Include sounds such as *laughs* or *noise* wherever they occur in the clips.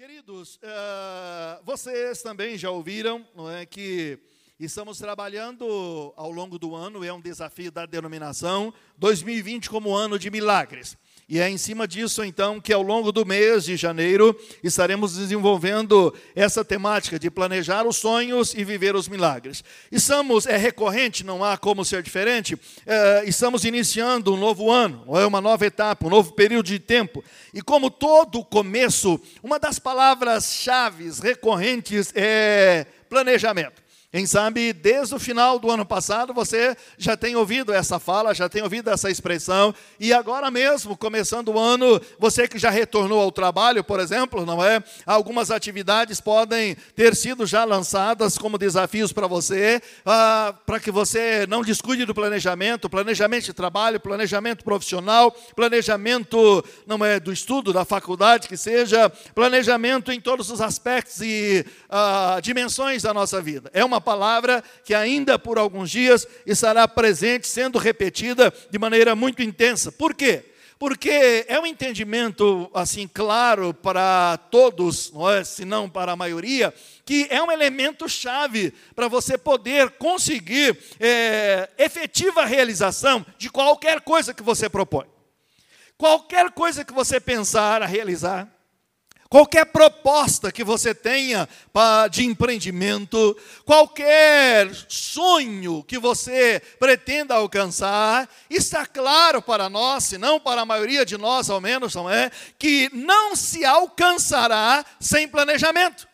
Queridos, uh, vocês também já ouviram, não é, que estamos trabalhando ao longo do ano, é um desafio da denominação, 2020 como ano de milagres. E é em cima disso, então, que ao longo do mês de janeiro estaremos desenvolvendo essa temática de planejar os sonhos e viver os milagres. Estamos, é recorrente, não há como ser diferente, é, estamos iniciando um novo ano, é uma nova etapa, um novo período de tempo. E como todo começo, uma das palavras-chave recorrentes é planejamento. Quem sabe desde o final do ano passado você já tem ouvido essa fala, já tem ouvido essa expressão, e agora mesmo, começando o ano, você que já retornou ao trabalho, por exemplo, não é? Algumas atividades podem ter sido já lançadas como desafios para você, ah, para que você não descuide do planejamento, planejamento de trabalho, planejamento profissional, planejamento não é do estudo, da faculdade, que seja, planejamento em todos os aspectos e ah, dimensões da nossa vida. É uma palavra que ainda por alguns dias estará presente, sendo repetida de maneira muito intensa. Por quê? Porque é um entendimento assim claro para todos, não é? se não para a maioria, que é um elemento chave para você poder conseguir é, efetiva realização de qualquer coisa que você propõe. Qualquer coisa que você pensar a realizar, Qualquer proposta que você tenha de empreendimento, qualquer sonho que você pretenda alcançar, está claro para nós, se não para a maioria de nós ao menos, não é? Que não se alcançará sem planejamento.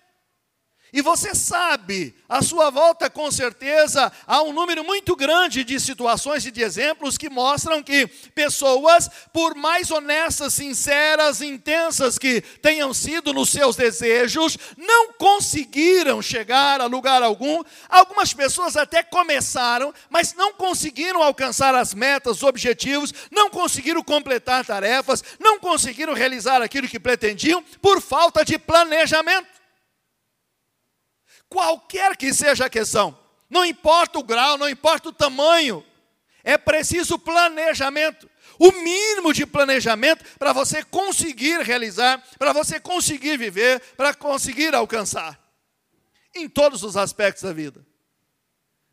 E você sabe, à sua volta com certeza há um número muito grande de situações e de exemplos que mostram que pessoas, por mais honestas, sinceras, intensas que tenham sido nos seus desejos, não conseguiram chegar a lugar algum. Algumas pessoas até começaram, mas não conseguiram alcançar as metas, os objetivos, não conseguiram completar tarefas, não conseguiram realizar aquilo que pretendiam por falta de planejamento. Qualquer que seja a questão, não importa o grau, não importa o tamanho, é preciso planejamento. O mínimo de planejamento para você conseguir realizar, para você conseguir viver, para conseguir alcançar. Em todos os aspectos da vida.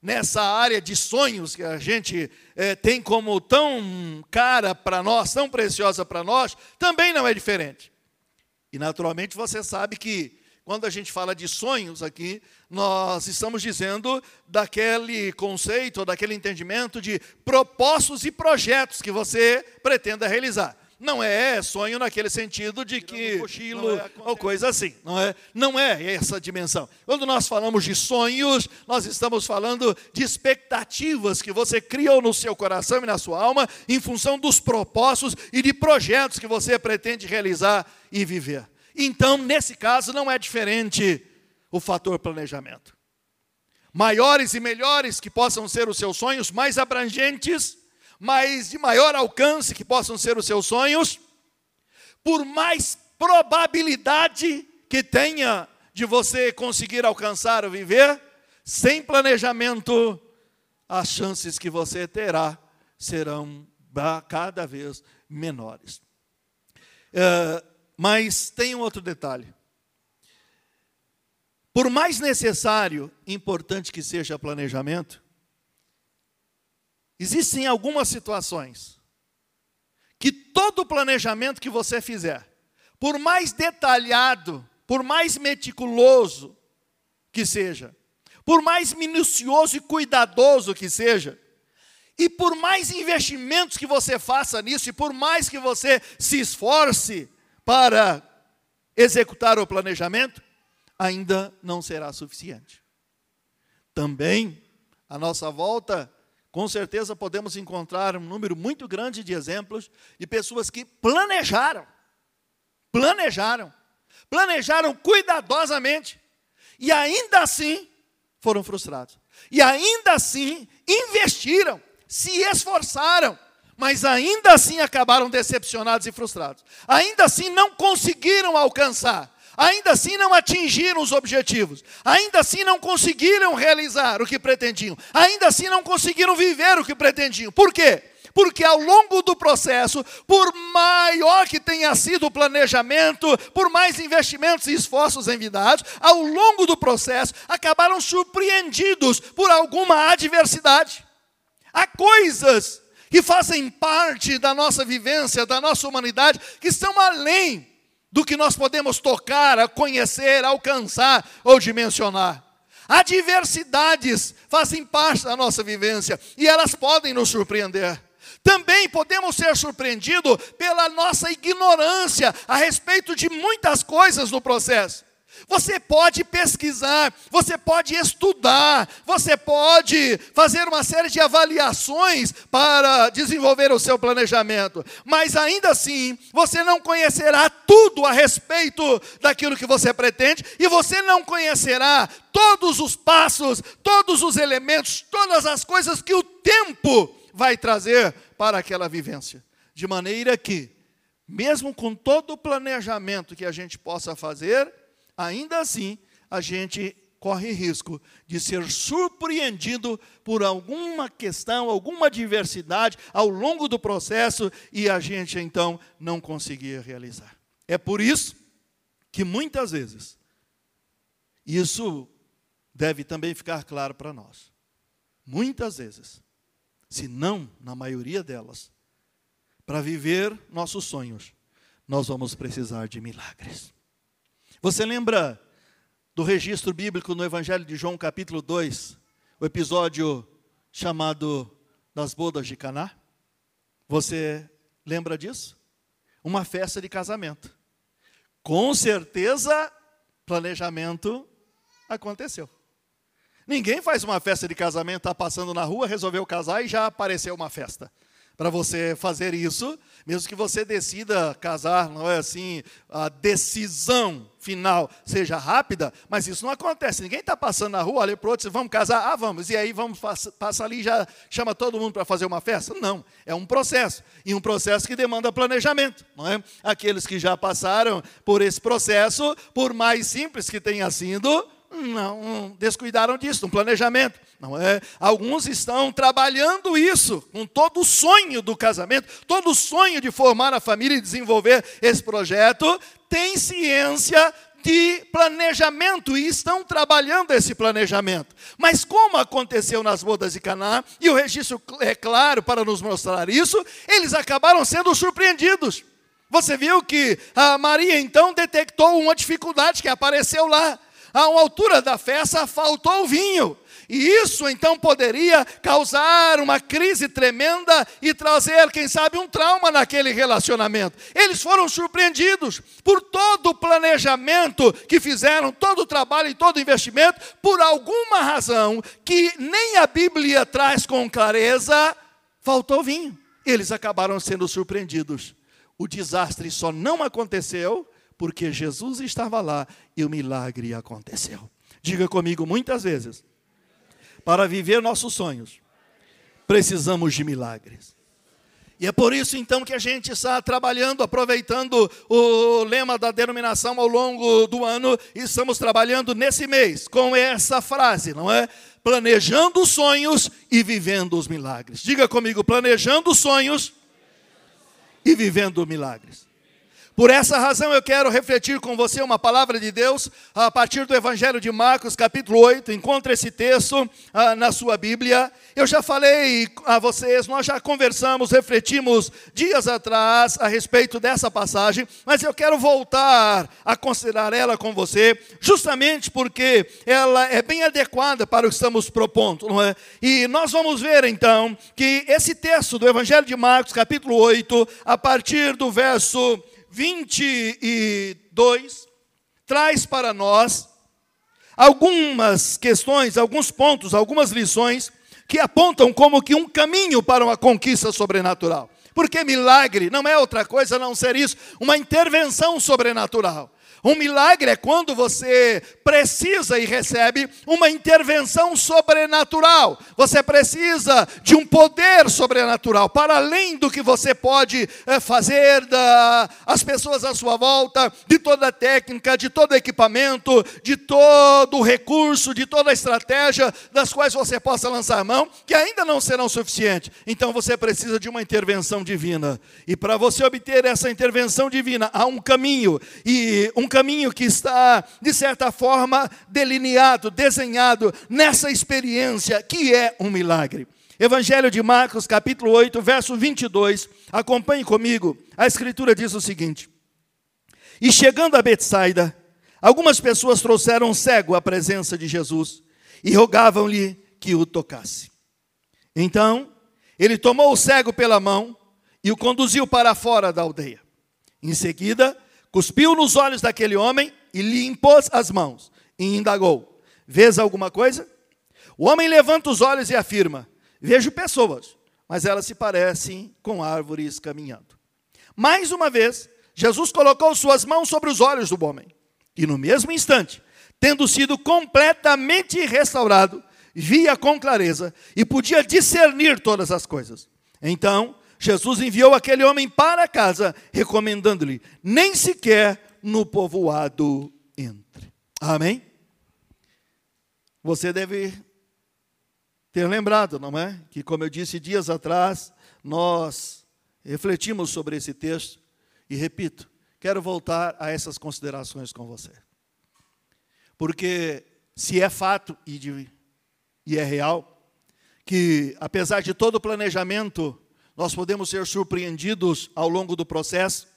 Nessa área de sonhos que a gente é, tem como tão cara para nós, tão preciosa para nós, também não é diferente. E naturalmente você sabe que quando a gente fala de sonhos aqui, nós estamos dizendo daquele conceito, daquele entendimento de propósitos e projetos que você pretenda realizar. Não é sonho naquele sentido de que cochilo é ou coisa assim, não é? Não é essa dimensão. Quando nós falamos de sonhos, nós estamos falando de expectativas que você criou no seu coração e na sua alma em função dos propósitos e de projetos que você pretende realizar e viver. Então, nesse caso, não é diferente o fator planejamento. Maiores e melhores que possam ser os seus sonhos, mais abrangentes, mais de maior alcance que possam ser os seus sonhos, por mais probabilidade que tenha de você conseguir alcançar ou viver, sem planejamento, as chances que você terá serão cada vez menores. Uh, mas tem um outro detalhe. Por mais necessário e importante que seja planejamento, existem algumas situações que todo planejamento que você fizer, por mais detalhado, por mais meticuloso que seja, por mais minucioso e cuidadoso que seja, e por mais investimentos que você faça nisso, e por mais que você se esforce para executar o planejamento, ainda não será suficiente. Também, à nossa volta, com certeza podemos encontrar um número muito grande de exemplos de pessoas que planejaram, planejaram, planejaram cuidadosamente, e ainda assim foram frustrados. E ainda assim investiram, se esforçaram, mas ainda assim acabaram decepcionados e frustrados. Ainda assim não conseguiram alcançar. Ainda assim não atingiram os objetivos. Ainda assim não conseguiram realizar o que pretendiam. Ainda assim não conseguiram viver o que pretendiam. Por quê? Porque ao longo do processo, por maior que tenha sido o planejamento, por mais investimentos e esforços envidados, ao longo do processo, acabaram surpreendidos por alguma adversidade. Há coisas que fazem parte da nossa vivência, da nossa humanidade, que estão além do que nós podemos tocar, conhecer, alcançar ou dimensionar. Adversidades fazem parte da nossa vivência e elas podem nos surpreender. Também podemos ser surpreendidos pela nossa ignorância a respeito de muitas coisas no processo. Você pode pesquisar, você pode estudar, você pode fazer uma série de avaliações para desenvolver o seu planejamento, mas ainda assim, você não conhecerá tudo a respeito daquilo que você pretende e você não conhecerá todos os passos, todos os elementos, todas as coisas que o tempo vai trazer para aquela vivência. De maneira que, mesmo com todo o planejamento que a gente possa fazer, ainda assim a gente corre risco de ser surpreendido por alguma questão, alguma diversidade ao longo do processo e a gente então não conseguir realizar. É por isso que muitas vezes isso deve também ficar claro para nós. Muitas vezes, se não na maioria delas, para viver nossos sonhos, nós vamos precisar de milagres. Você lembra do registro bíblico no Evangelho de João, capítulo 2, o episódio chamado das bodas de Caná? Você lembra disso? Uma festa de casamento. Com certeza, planejamento aconteceu. Ninguém faz uma festa de casamento, está passando na rua, resolveu casar e já apareceu uma festa para você fazer isso, mesmo que você decida casar, não é assim, a decisão final seja rápida, mas isso não acontece. Ninguém está passando na rua, olha para o outro, vamos casar, ah, vamos, e aí vamos, passa ali e já chama todo mundo para fazer uma festa? Não, é um processo, e um processo que demanda planejamento, não é? Aqueles que já passaram por esse processo, por mais simples que tenha sido, não descuidaram disso, um planejamento. Não é? Alguns estão trabalhando isso com todo o sonho do casamento, todo o sonho de formar a família e desenvolver esse projeto, tem ciência de planejamento e estão trabalhando esse planejamento. Mas como aconteceu nas bodas de Caná, e o registro é claro para nos mostrar isso, eles acabaram sendo surpreendidos. Você viu que a Maria então detectou uma dificuldade que apareceu lá a uma altura da festa faltou o vinho. E isso então poderia causar uma crise tremenda e trazer, quem sabe, um trauma naquele relacionamento. Eles foram surpreendidos por todo o planejamento que fizeram, todo o trabalho e todo o investimento, por alguma razão que nem a Bíblia traz com clareza, faltou vinho. Eles acabaram sendo surpreendidos. O desastre só não aconteceu porque Jesus estava lá e o milagre aconteceu. Diga comigo muitas vezes: para viver nossos sonhos, precisamos de milagres. E é por isso então que a gente está trabalhando, aproveitando o lema da denominação ao longo do ano, e estamos trabalhando nesse mês com essa frase, não é? Planejando sonhos e vivendo os milagres. Diga comigo, planejando sonhos e vivendo milagres. Por essa razão eu quero refletir com você uma palavra de Deus a partir do Evangelho de Marcos, capítulo 8. Encontra esse texto ah, na sua Bíblia. Eu já falei a vocês, nós já conversamos, refletimos dias atrás a respeito dessa passagem, mas eu quero voltar a considerar ela com você, justamente porque ela é bem adequada para o que estamos propondo, não é? E nós vamos ver então que esse texto do Evangelho de Marcos, capítulo 8, a partir do verso 22 traz para nós algumas questões, alguns pontos, algumas lições que apontam como que um caminho para uma conquista sobrenatural. Porque milagre não é outra coisa a não ser isso, uma intervenção sobrenatural. Um milagre é quando você precisa e recebe uma intervenção sobrenatural. Você precisa de um poder sobrenatural, para além do que você pode é, fazer das as pessoas à sua volta, de toda a técnica, de todo equipamento, de todo o recurso, de toda a estratégia das quais você possa lançar mão, que ainda não serão suficientes. Então você precisa de uma intervenção divina. E para você obter essa intervenção divina, há um caminho, e um caminho que está, de certa forma, delineado, desenhado nessa experiência que é um milagre. Evangelho de Marcos, capítulo 8, verso 22. Acompanhe comigo. A escritura diz o seguinte: E chegando a Betsaida, algumas pessoas trouxeram cego à presença de Jesus e rogavam-lhe que o tocasse. Então, ele tomou o cego pela mão e o conduziu para fora da aldeia. Em seguida, cuspiu nos olhos daquele homem e lhe impôs as mãos e indagou: Vês alguma coisa? O homem levanta os olhos e afirma: Vejo pessoas, mas elas se parecem com árvores caminhando. Mais uma vez, Jesus colocou suas mãos sobre os olhos do homem, e no mesmo instante, tendo sido completamente restaurado, via com clareza e podia discernir todas as coisas. Então, Jesus enviou aquele homem para casa, recomendando-lhe: nem sequer no povoado entre. Amém? Você deve ter lembrado, não é? Que, como eu disse dias atrás, nós refletimos sobre esse texto e repito, quero voltar a essas considerações com você. Porque se é fato e, de, e é real, que apesar de todo o planejamento nós podemos ser surpreendidos ao longo do processo,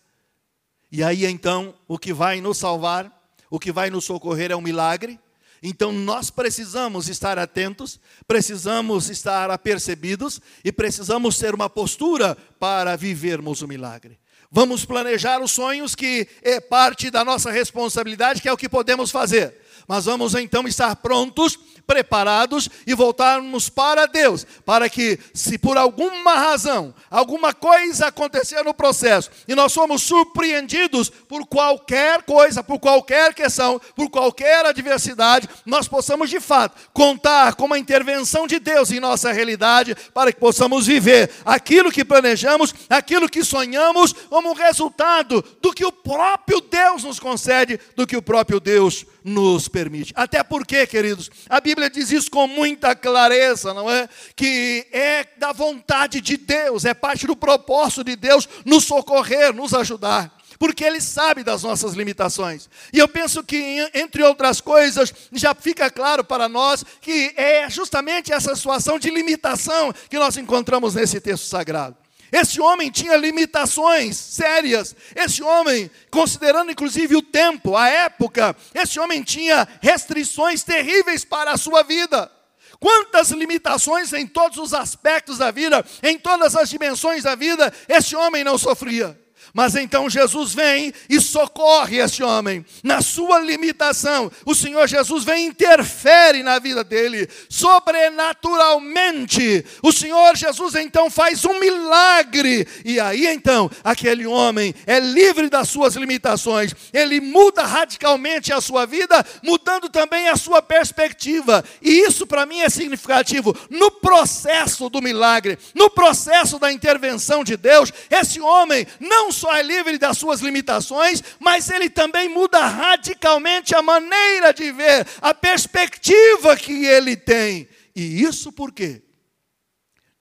e aí então o que vai nos salvar, o que vai nos socorrer é um milagre. Então nós precisamos estar atentos, precisamos estar apercebidos e precisamos ter uma postura para vivermos o milagre. Vamos planejar os sonhos que é parte da nossa responsabilidade, que é o que podemos fazer. Mas vamos então estar prontos preparados e voltarmos para Deus, para que, se por alguma razão, alguma coisa acontecer no processo, e nós somos surpreendidos por qualquer coisa, por qualquer questão, por qualquer adversidade, nós possamos de fato contar com a intervenção de Deus em nossa realidade, para que possamos viver aquilo que planejamos, aquilo que sonhamos, como resultado do que o próprio Deus nos concede, do que o próprio Deus nos permite. Até porque, queridos, a Bíblia diz isso com muita clareza, não é? Que é da vontade de Deus, é parte do propósito de Deus nos socorrer, nos ajudar porque Ele sabe das nossas limitações. E eu penso que, entre outras coisas, já fica claro para nós que é justamente essa situação de limitação que nós encontramos nesse texto sagrado. Esse homem tinha limitações sérias. Esse homem, considerando inclusive o tempo, a época, esse homem tinha restrições terríveis para a sua vida. Quantas limitações em todos os aspectos da vida, em todas as dimensões da vida, esse homem não sofria. Mas então Jesus vem e socorre esse homem. Na sua limitação, o Senhor Jesus vem e interfere na vida dele, sobrenaturalmente. O Senhor Jesus então faz um milagre. E aí então, aquele homem é livre das suas limitações. Ele muda radicalmente a sua vida, mudando também a sua perspectiva. E isso para mim é significativo. No processo do milagre, no processo da intervenção de Deus, esse homem não só é livre das suas limitações, mas ele também muda radicalmente a maneira de ver, a perspectiva que ele tem. E isso por quê?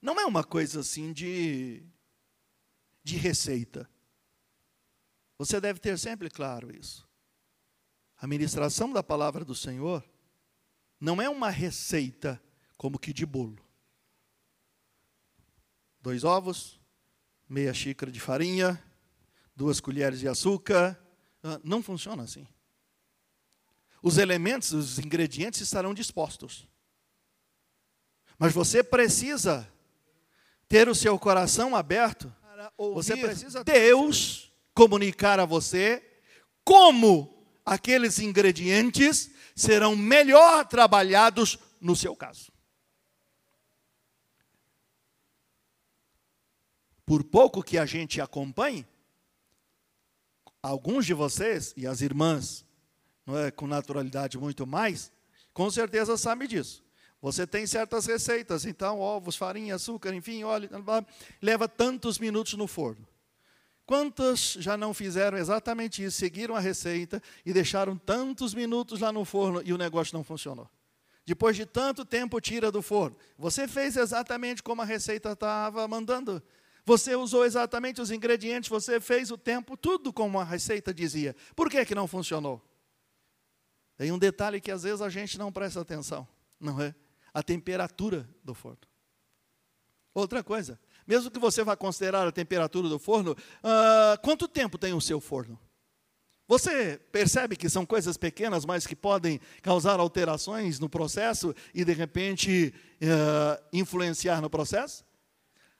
Não é uma coisa assim de, de receita. Você deve ter sempre claro isso. A ministração da palavra do Senhor não é uma receita como que de bolo. Dois ovos, meia xícara de farinha, duas colheres de açúcar. Ah, não funciona assim. Os elementos, os ingredientes estarão dispostos. Mas você precisa ter o seu coração aberto. Você precisa Deus comunicar a você como aqueles ingredientes serão melhor trabalhados no seu caso. Por pouco que a gente acompanhe, Alguns de vocês, e as irmãs, não é, com naturalidade muito mais, com certeza sabem disso. Você tem certas receitas, então, ovos, farinha, açúcar, enfim, óleo, leva tantos minutos no forno. Quantas já não fizeram exatamente isso, seguiram a receita e deixaram tantos minutos lá no forno e o negócio não funcionou? Depois de tanto tempo, tira do forno. Você fez exatamente como a receita estava mandando. Você usou exatamente os ingredientes, você fez o tempo, tudo como a receita dizia. Por que, que não funcionou? Tem um detalhe que às vezes a gente não presta atenção, não é? A temperatura do forno. Outra coisa, mesmo que você vá considerar a temperatura do forno, uh, quanto tempo tem o seu forno? Você percebe que são coisas pequenas, mas que podem causar alterações no processo e, de repente, uh, influenciar no processo?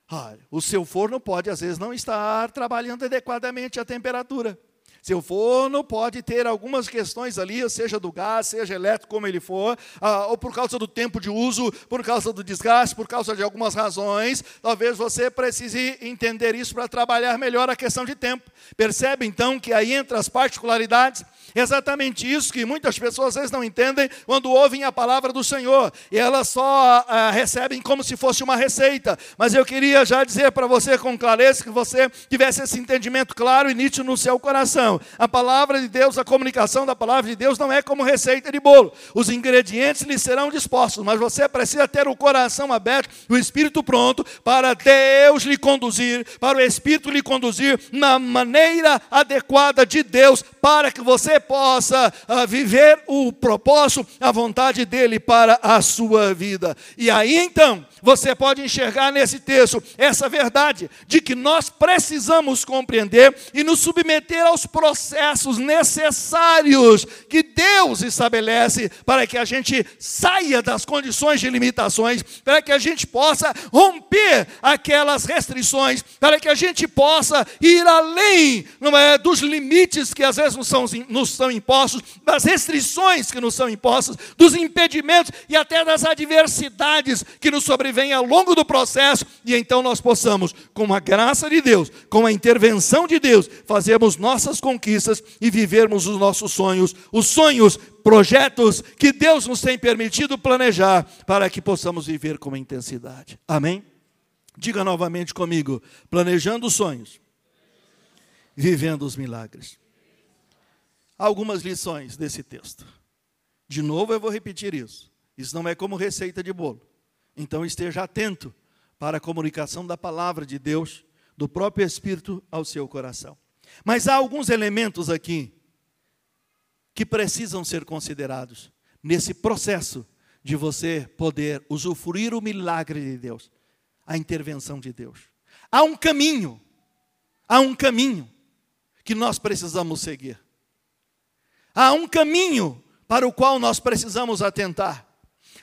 Olha, o seu forno pode, às vezes, não estar trabalhando adequadamente a temperatura. Seu forno pode ter algumas questões ali, seja do gás, seja elétrico, como ele for, ah, ou por causa do tempo de uso, por causa do desgaste, por causa de algumas razões. Talvez você precise entender isso para trabalhar melhor a questão de tempo. Percebe então que aí entra as particularidades Exatamente isso que muitas pessoas às vezes não entendem quando ouvem a palavra do Senhor. E elas só ah, recebem como se fosse uma receita. Mas eu queria já dizer para você com clareza que você tivesse esse entendimento claro e nítido no seu coração. A palavra de Deus, a comunicação da palavra de Deus não é como receita de bolo. Os ingredientes lhe serão dispostos, mas você precisa ter o coração aberto, o espírito pronto para Deus lhe conduzir, para o espírito lhe conduzir na maneira adequada de Deus para que você possa uh, viver o propósito, a vontade dele para a sua vida. E aí então, você pode enxergar nesse texto essa verdade de que nós precisamos compreender e nos submeter aos processos necessários que Deus estabelece para que a gente saia das condições de limitações, para que a gente possa romper aquelas restrições, para que a gente possa ir além é, dos limites que às vezes nos são, nos são impostos, das restrições que nos são impostas, dos impedimentos e até das adversidades que nos sobrevivem vem ao longo do processo e então nós possamos, com a graça de Deus, com a intervenção de Deus, fazermos nossas conquistas e vivermos os nossos sonhos, os sonhos, projetos que Deus nos tem permitido planejar para que possamos viver com intensidade. Amém? Diga novamente comigo: planejando os sonhos, vivendo os milagres. Algumas lições desse texto. De novo eu vou repetir isso. Isso não é como receita de bolo. Então esteja atento para a comunicação da palavra de Deus, do próprio Espírito ao seu coração. Mas há alguns elementos aqui que precisam ser considerados nesse processo de você poder usufruir o milagre de Deus, a intervenção de Deus. Há um caminho, há um caminho que nós precisamos seguir. Há um caminho para o qual nós precisamos atentar.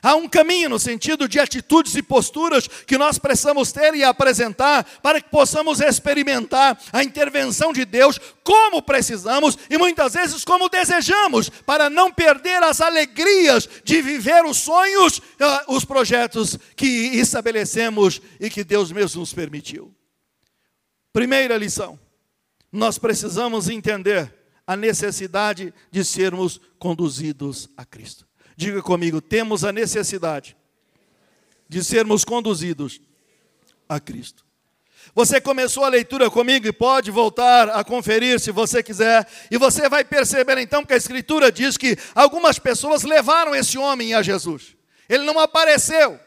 Há um caminho no sentido de atitudes e posturas que nós precisamos ter e apresentar para que possamos experimentar a intervenção de Deus como precisamos e muitas vezes como desejamos, para não perder as alegrias de viver os sonhos, ah, os projetos que estabelecemos e que Deus mesmo nos permitiu. Primeira lição: nós precisamos entender a necessidade de sermos conduzidos a Cristo. Diga comigo, temos a necessidade de sermos conduzidos a Cristo. Você começou a leitura comigo e pode voltar a conferir se você quiser, e você vai perceber então que a Escritura diz que algumas pessoas levaram esse homem a Jesus. Ele não apareceu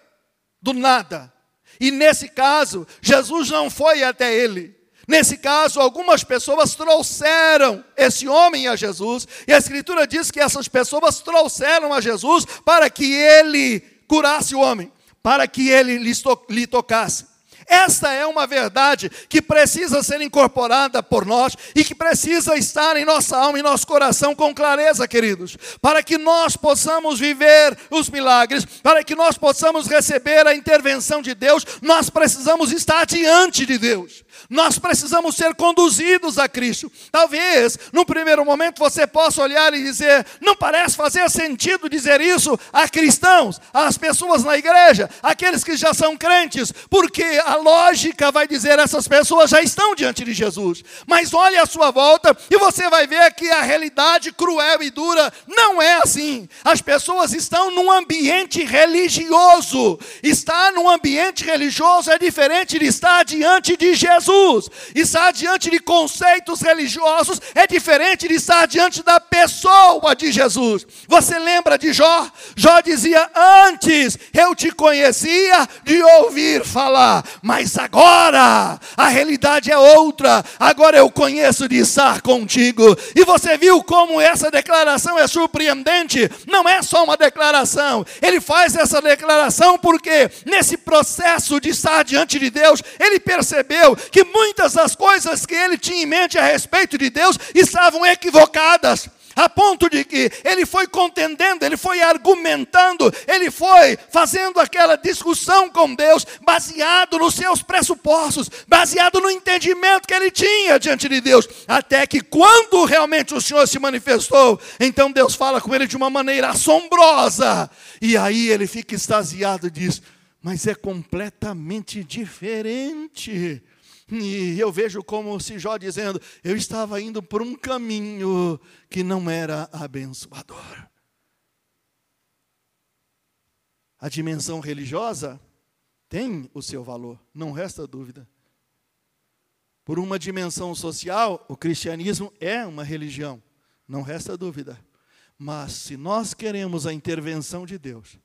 do nada. E nesse caso, Jesus não foi até ele. Nesse caso, algumas pessoas trouxeram esse homem a Jesus, e a Escritura diz que essas pessoas trouxeram a Jesus para que ele curasse o homem, para que ele lhe tocasse. Esta é uma verdade que precisa ser incorporada por nós e que precisa estar em nossa alma e nosso coração com clareza, queridos, para que nós possamos viver os milagres, para que nós possamos receber a intervenção de Deus, nós precisamos estar diante de Deus. Nós precisamos ser conduzidos a Cristo. Talvez, no primeiro momento, você possa olhar e dizer: não parece fazer sentido dizer isso a cristãos, às pessoas na igreja, aqueles que já são crentes, porque a lógica vai dizer essas pessoas já estão diante de Jesus. Mas olhe à sua volta e você vai ver que a realidade cruel e dura não é assim. As pessoas estão num ambiente religioso. Estar num ambiente religioso é diferente de estar diante de Jesus. Estar diante de conceitos religiosos é diferente de estar diante da pessoa de Jesus. Você lembra de Jó? Jó dizia: Antes eu te conhecia de ouvir falar, mas agora a realidade é outra. Agora eu conheço de estar contigo. E você viu como essa declaração é surpreendente? Não é só uma declaração. Ele faz essa declaração porque nesse processo de estar diante de Deus, ele percebeu que muitas das coisas que ele tinha em mente a respeito de Deus estavam equivocadas a ponto de que ele foi contendendo, ele foi argumentando, ele foi fazendo aquela discussão com Deus, baseado nos seus pressupostos, baseado no entendimento que ele tinha diante de Deus, até que quando realmente o Senhor se manifestou, então Deus fala com ele de uma maneira assombrosa, e aí ele fica extasiado e diz: Mas é completamente diferente. E eu vejo como se Jó dizendo: Eu estava indo por um caminho que não era abençoador. A dimensão religiosa tem o seu valor, não resta dúvida. Por uma dimensão social, o cristianismo é uma religião, não resta dúvida. Mas se nós queremos a intervenção de Deus,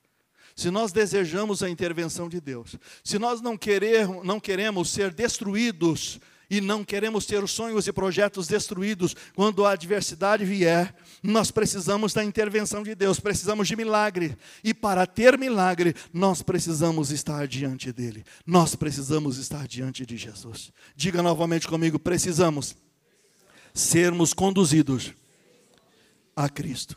se nós desejamos a intervenção de Deus, se nós não, querer, não queremos ser destruídos e não queremos ter os sonhos e projetos destruídos quando a adversidade vier, nós precisamos da intervenção de Deus, precisamos de milagre. E para ter milagre, nós precisamos estar diante dele. Nós precisamos estar diante de Jesus. Diga novamente comigo: precisamos sermos conduzidos a Cristo.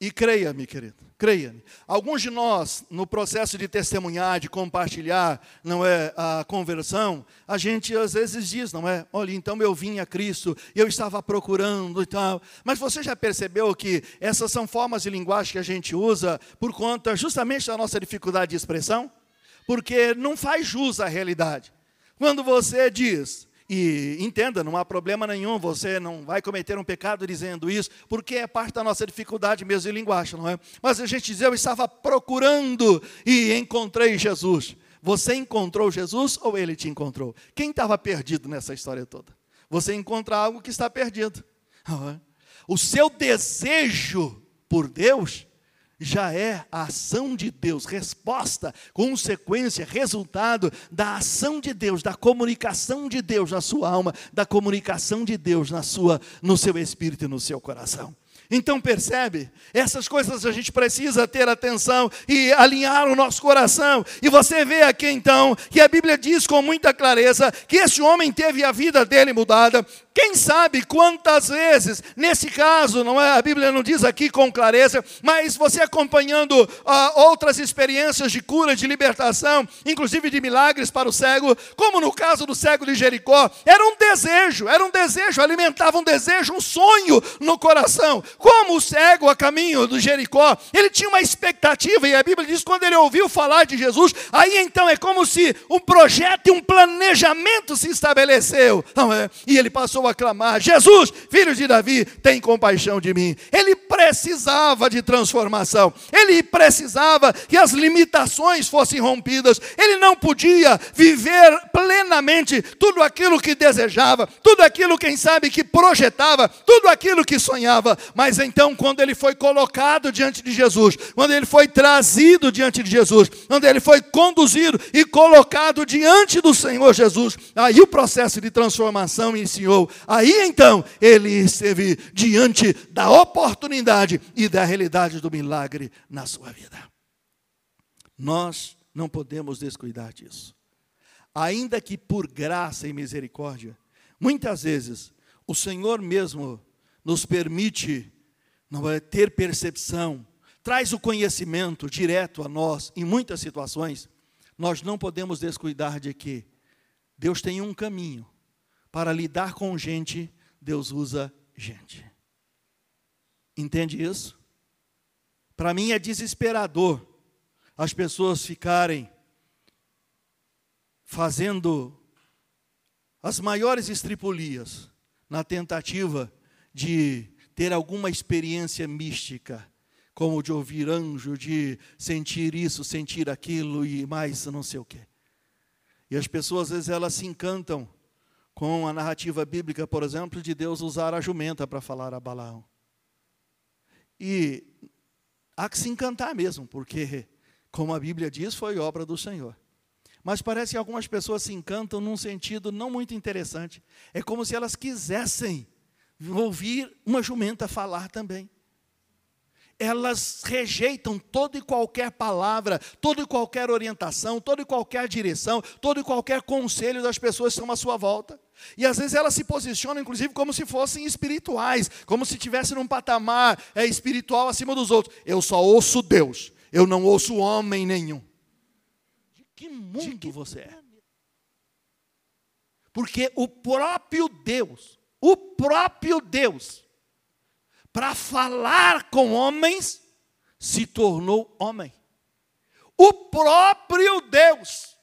E creia-me, querido, creia-me. Alguns de nós, no processo de testemunhar, de compartilhar, não é, a conversão, a gente às vezes diz, não é? Olha, então eu vim a Cristo, eu estava procurando e tal. Mas você já percebeu que essas são formas de linguagem que a gente usa por conta justamente da nossa dificuldade de expressão? Porque não faz jus à realidade. Quando você diz, e entenda, não há problema nenhum, você não vai cometer um pecado dizendo isso, porque é parte da nossa dificuldade mesmo de linguagem, não é? Mas a gente diz, eu estava procurando e encontrei Jesus. Você encontrou Jesus ou ele te encontrou? Quem estava perdido nessa história toda? Você encontra algo que está perdido. É? O seu desejo por Deus já é a ação de Deus, resposta, consequência, resultado da ação de Deus, da comunicação de Deus na sua alma, da comunicação de Deus na sua, no seu espírito e no seu coração. Então percebe, essas coisas a gente precisa ter atenção e alinhar o nosso coração. E você vê aqui então que a Bíblia diz com muita clareza que esse homem teve a vida dele mudada, quem sabe quantas vezes, nesse caso, não é, a Bíblia não diz aqui com clareza, mas você acompanhando ah, outras experiências de cura, de libertação, inclusive de milagres para o cego, como no caso do cego de Jericó, era um desejo, era um desejo, alimentava um desejo, um sonho no coração. Como o cego a caminho do Jericó, ele tinha uma expectativa, e a Bíblia diz quando ele ouviu falar de Jesus, aí então é como se um projeto e um planejamento se estabeleceu, é? E ele passou a clamar: Jesus, filho de Davi, tem compaixão de mim. Ele precisava de transformação, ele precisava que as limitações fossem rompidas, ele não podia viver plenamente tudo aquilo que desejava, tudo aquilo, quem sabe, que projetava, tudo aquilo que sonhava. Mas então, quando ele foi colocado diante de Jesus, quando ele foi trazido diante de Jesus, quando ele foi conduzido e colocado diante do Senhor Jesus, aí o processo de transformação iniciou. Aí então ele esteve diante da oportunidade e da realidade do milagre na sua vida. Nós não podemos descuidar disso. Ainda que por graça e misericórdia, muitas vezes o Senhor mesmo nos permite não é, ter percepção, traz o conhecimento direto a nós em muitas situações, nós não podemos descuidar de que Deus tem um caminho para lidar com gente, Deus usa gente. Entende isso? Para mim é desesperador as pessoas ficarem fazendo as maiores estripulias na tentativa de ter alguma experiência mística, como de ouvir anjo, de sentir isso, sentir aquilo e mais não sei o quê. E as pessoas, às vezes, elas se encantam com a narrativa bíblica, por exemplo, de Deus usar a jumenta para falar a Balaão. E há que se encantar mesmo, porque, como a Bíblia diz, foi obra do Senhor. Mas parece que algumas pessoas se encantam num sentido não muito interessante. É como se elas quisessem ouvir uma jumenta falar também. Elas rejeitam toda e qualquer palavra, toda e qualquer orientação, toda e qualquer direção, todo e qualquer conselho das pessoas que estão à sua volta. E às vezes elas se posicionam, inclusive, como se fossem espirituais, como se estivessem num patamar é, espiritual acima dos outros. Eu só ouço Deus, eu não ouço homem nenhum. De que mundo De que você é? Porque o próprio Deus, o próprio Deus, para falar com homens, se tornou homem. O próprio Deus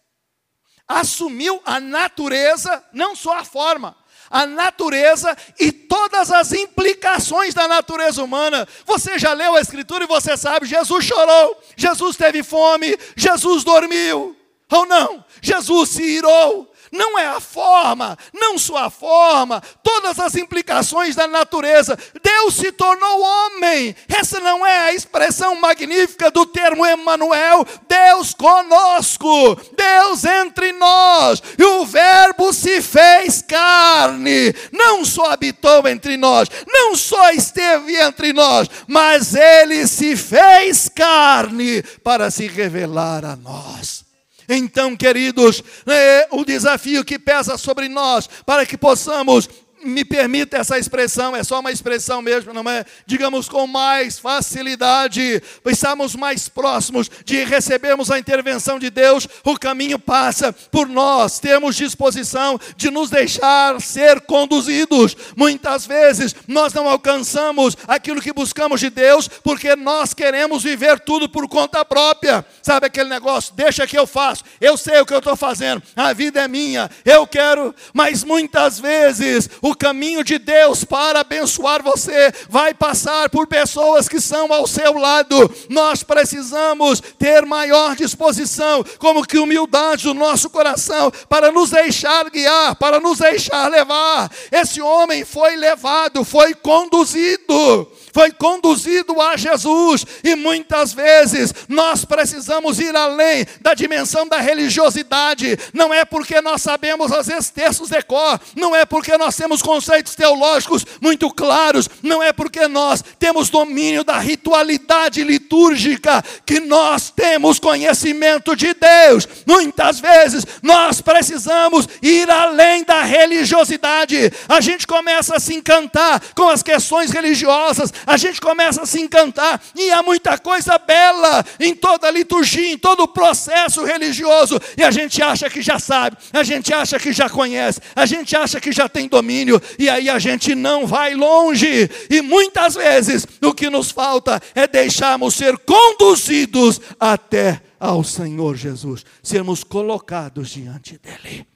assumiu a natureza, não só a forma, a natureza e todas as implicações da natureza humana. Você já leu a Escritura e você sabe: Jesus chorou, Jesus teve fome, Jesus dormiu, ou não? Jesus se irou, não é a forma, não só a forma, todas as implicações da natureza. Deus se tornou homem. Essa não é a expressão magnífica do termo Emmanuel, Deus conosco, Deus entre nós. E o verbo se fez carne, não só habitou entre nós, não só esteve entre nós, mas ele se fez carne para se revelar a nós. Então, queridos, é o desafio que pesa sobre nós para que possamos me permita essa expressão, é só uma expressão mesmo, não é? Digamos com mais facilidade, estamos mais próximos de recebermos a intervenção de Deus, o caminho passa por nós, temos disposição de nos deixar ser conduzidos. Muitas vezes nós não alcançamos aquilo que buscamos de Deus, porque nós queremos viver tudo por conta própria. Sabe aquele negócio? Deixa que eu faço, eu sei o que eu estou fazendo, a vida é minha, eu quero, mas muitas vezes o caminho de Deus para abençoar você vai passar por pessoas que são ao seu lado. Nós precisamos ter maior disposição, como que humildade do nosso coração, para nos deixar guiar, para nos deixar levar. Esse homem foi levado, foi conduzido foi conduzido a Jesus, e muitas vezes nós precisamos ir além da dimensão da religiosidade, não é porque nós sabemos às vezes textos de cor, não é porque nós temos conceitos teológicos muito claros, não é porque nós temos domínio da ritualidade litúrgica que nós temos conhecimento de Deus. Muitas vezes nós precisamos ir além da religiosidade. A gente começa a se encantar com as questões religiosas, a gente começa a se encantar, e há muita coisa bela em toda a liturgia, em todo o processo religioso, e a gente acha que já sabe, a gente acha que já conhece, a gente acha que já tem domínio, e aí a gente não vai longe, e muitas vezes o que nos falta é deixarmos ser conduzidos até ao Senhor Jesus, sermos colocados diante dEle.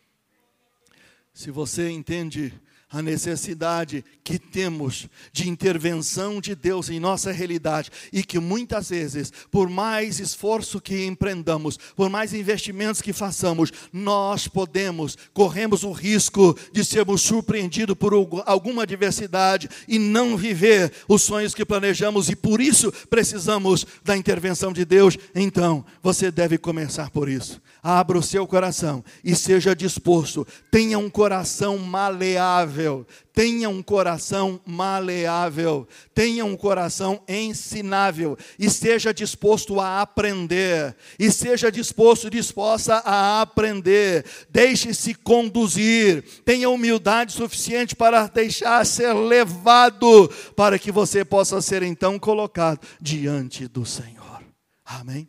Se você entende a necessidade que temos de intervenção de Deus em nossa realidade e que muitas vezes, por mais esforço que empreendamos, por mais investimentos que façamos, nós podemos, corremos o risco de sermos surpreendidos por alguma adversidade e não viver os sonhos que planejamos e por isso precisamos da intervenção de Deus. Então, você deve começar por isso. Abra o seu coração e seja disposto, tenha um coração maleável. Tenha um coração maleável, tenha um coração ensinável. E seja disposto a aprender, e seja disposto, disposta a aprender. Deixe-se conduzir, tenha humildade suficiente para deixar ser levado, para que você possa ser então colocado diante do Senhor. Amém?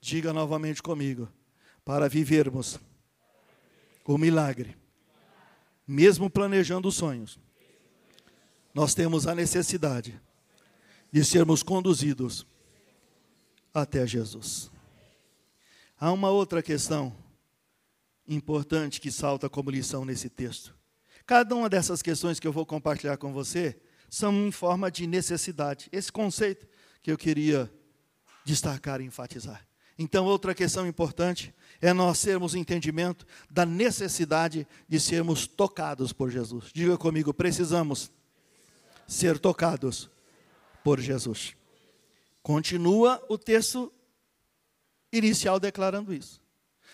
Diga novamente comigo, para vivermos o milagre mesmo planejando os sonhos, nós temos a necessidade de sermos conduzidos até Jesus. Há uma outra questão importante que salta como lição nesse texto. Cada uma dessas questões que eu vou compartilhar com você são em forma de necessidade. Esse conceito que eu queria destacar e enfatizar. Então, outra questão importante é nós termos entendimento da necessidade de sermos tocados por Jesus. Diga comigo, precisamos ser tocados por Jesus. Continua o texto inicial declarando isso.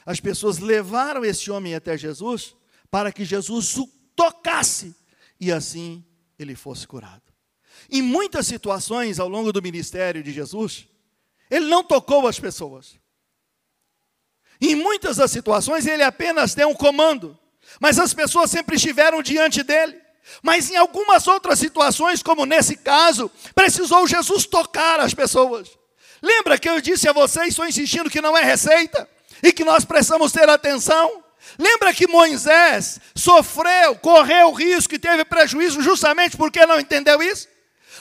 As pessoas levaram esse homem até Jesus para que Jesus o tocasse e assim ele fosse curado. Em muitas situações ao longo do ministério de Jesus, ele não tocou as pessoas. Em muitas das situações, ele apenas deu um comando, mas as pessoas sempre estiveram diante dele. Mas em algumas outras situações, como nesse caso, precisou Jesus tocar as pessoas. Lembra que eu disse a vocês, estou insistindo que não é receita e que nós precisamos ter atenção? Lembra que Moisés sofreu, correu risco e teve prejuízo justamente porque não entendeu isso?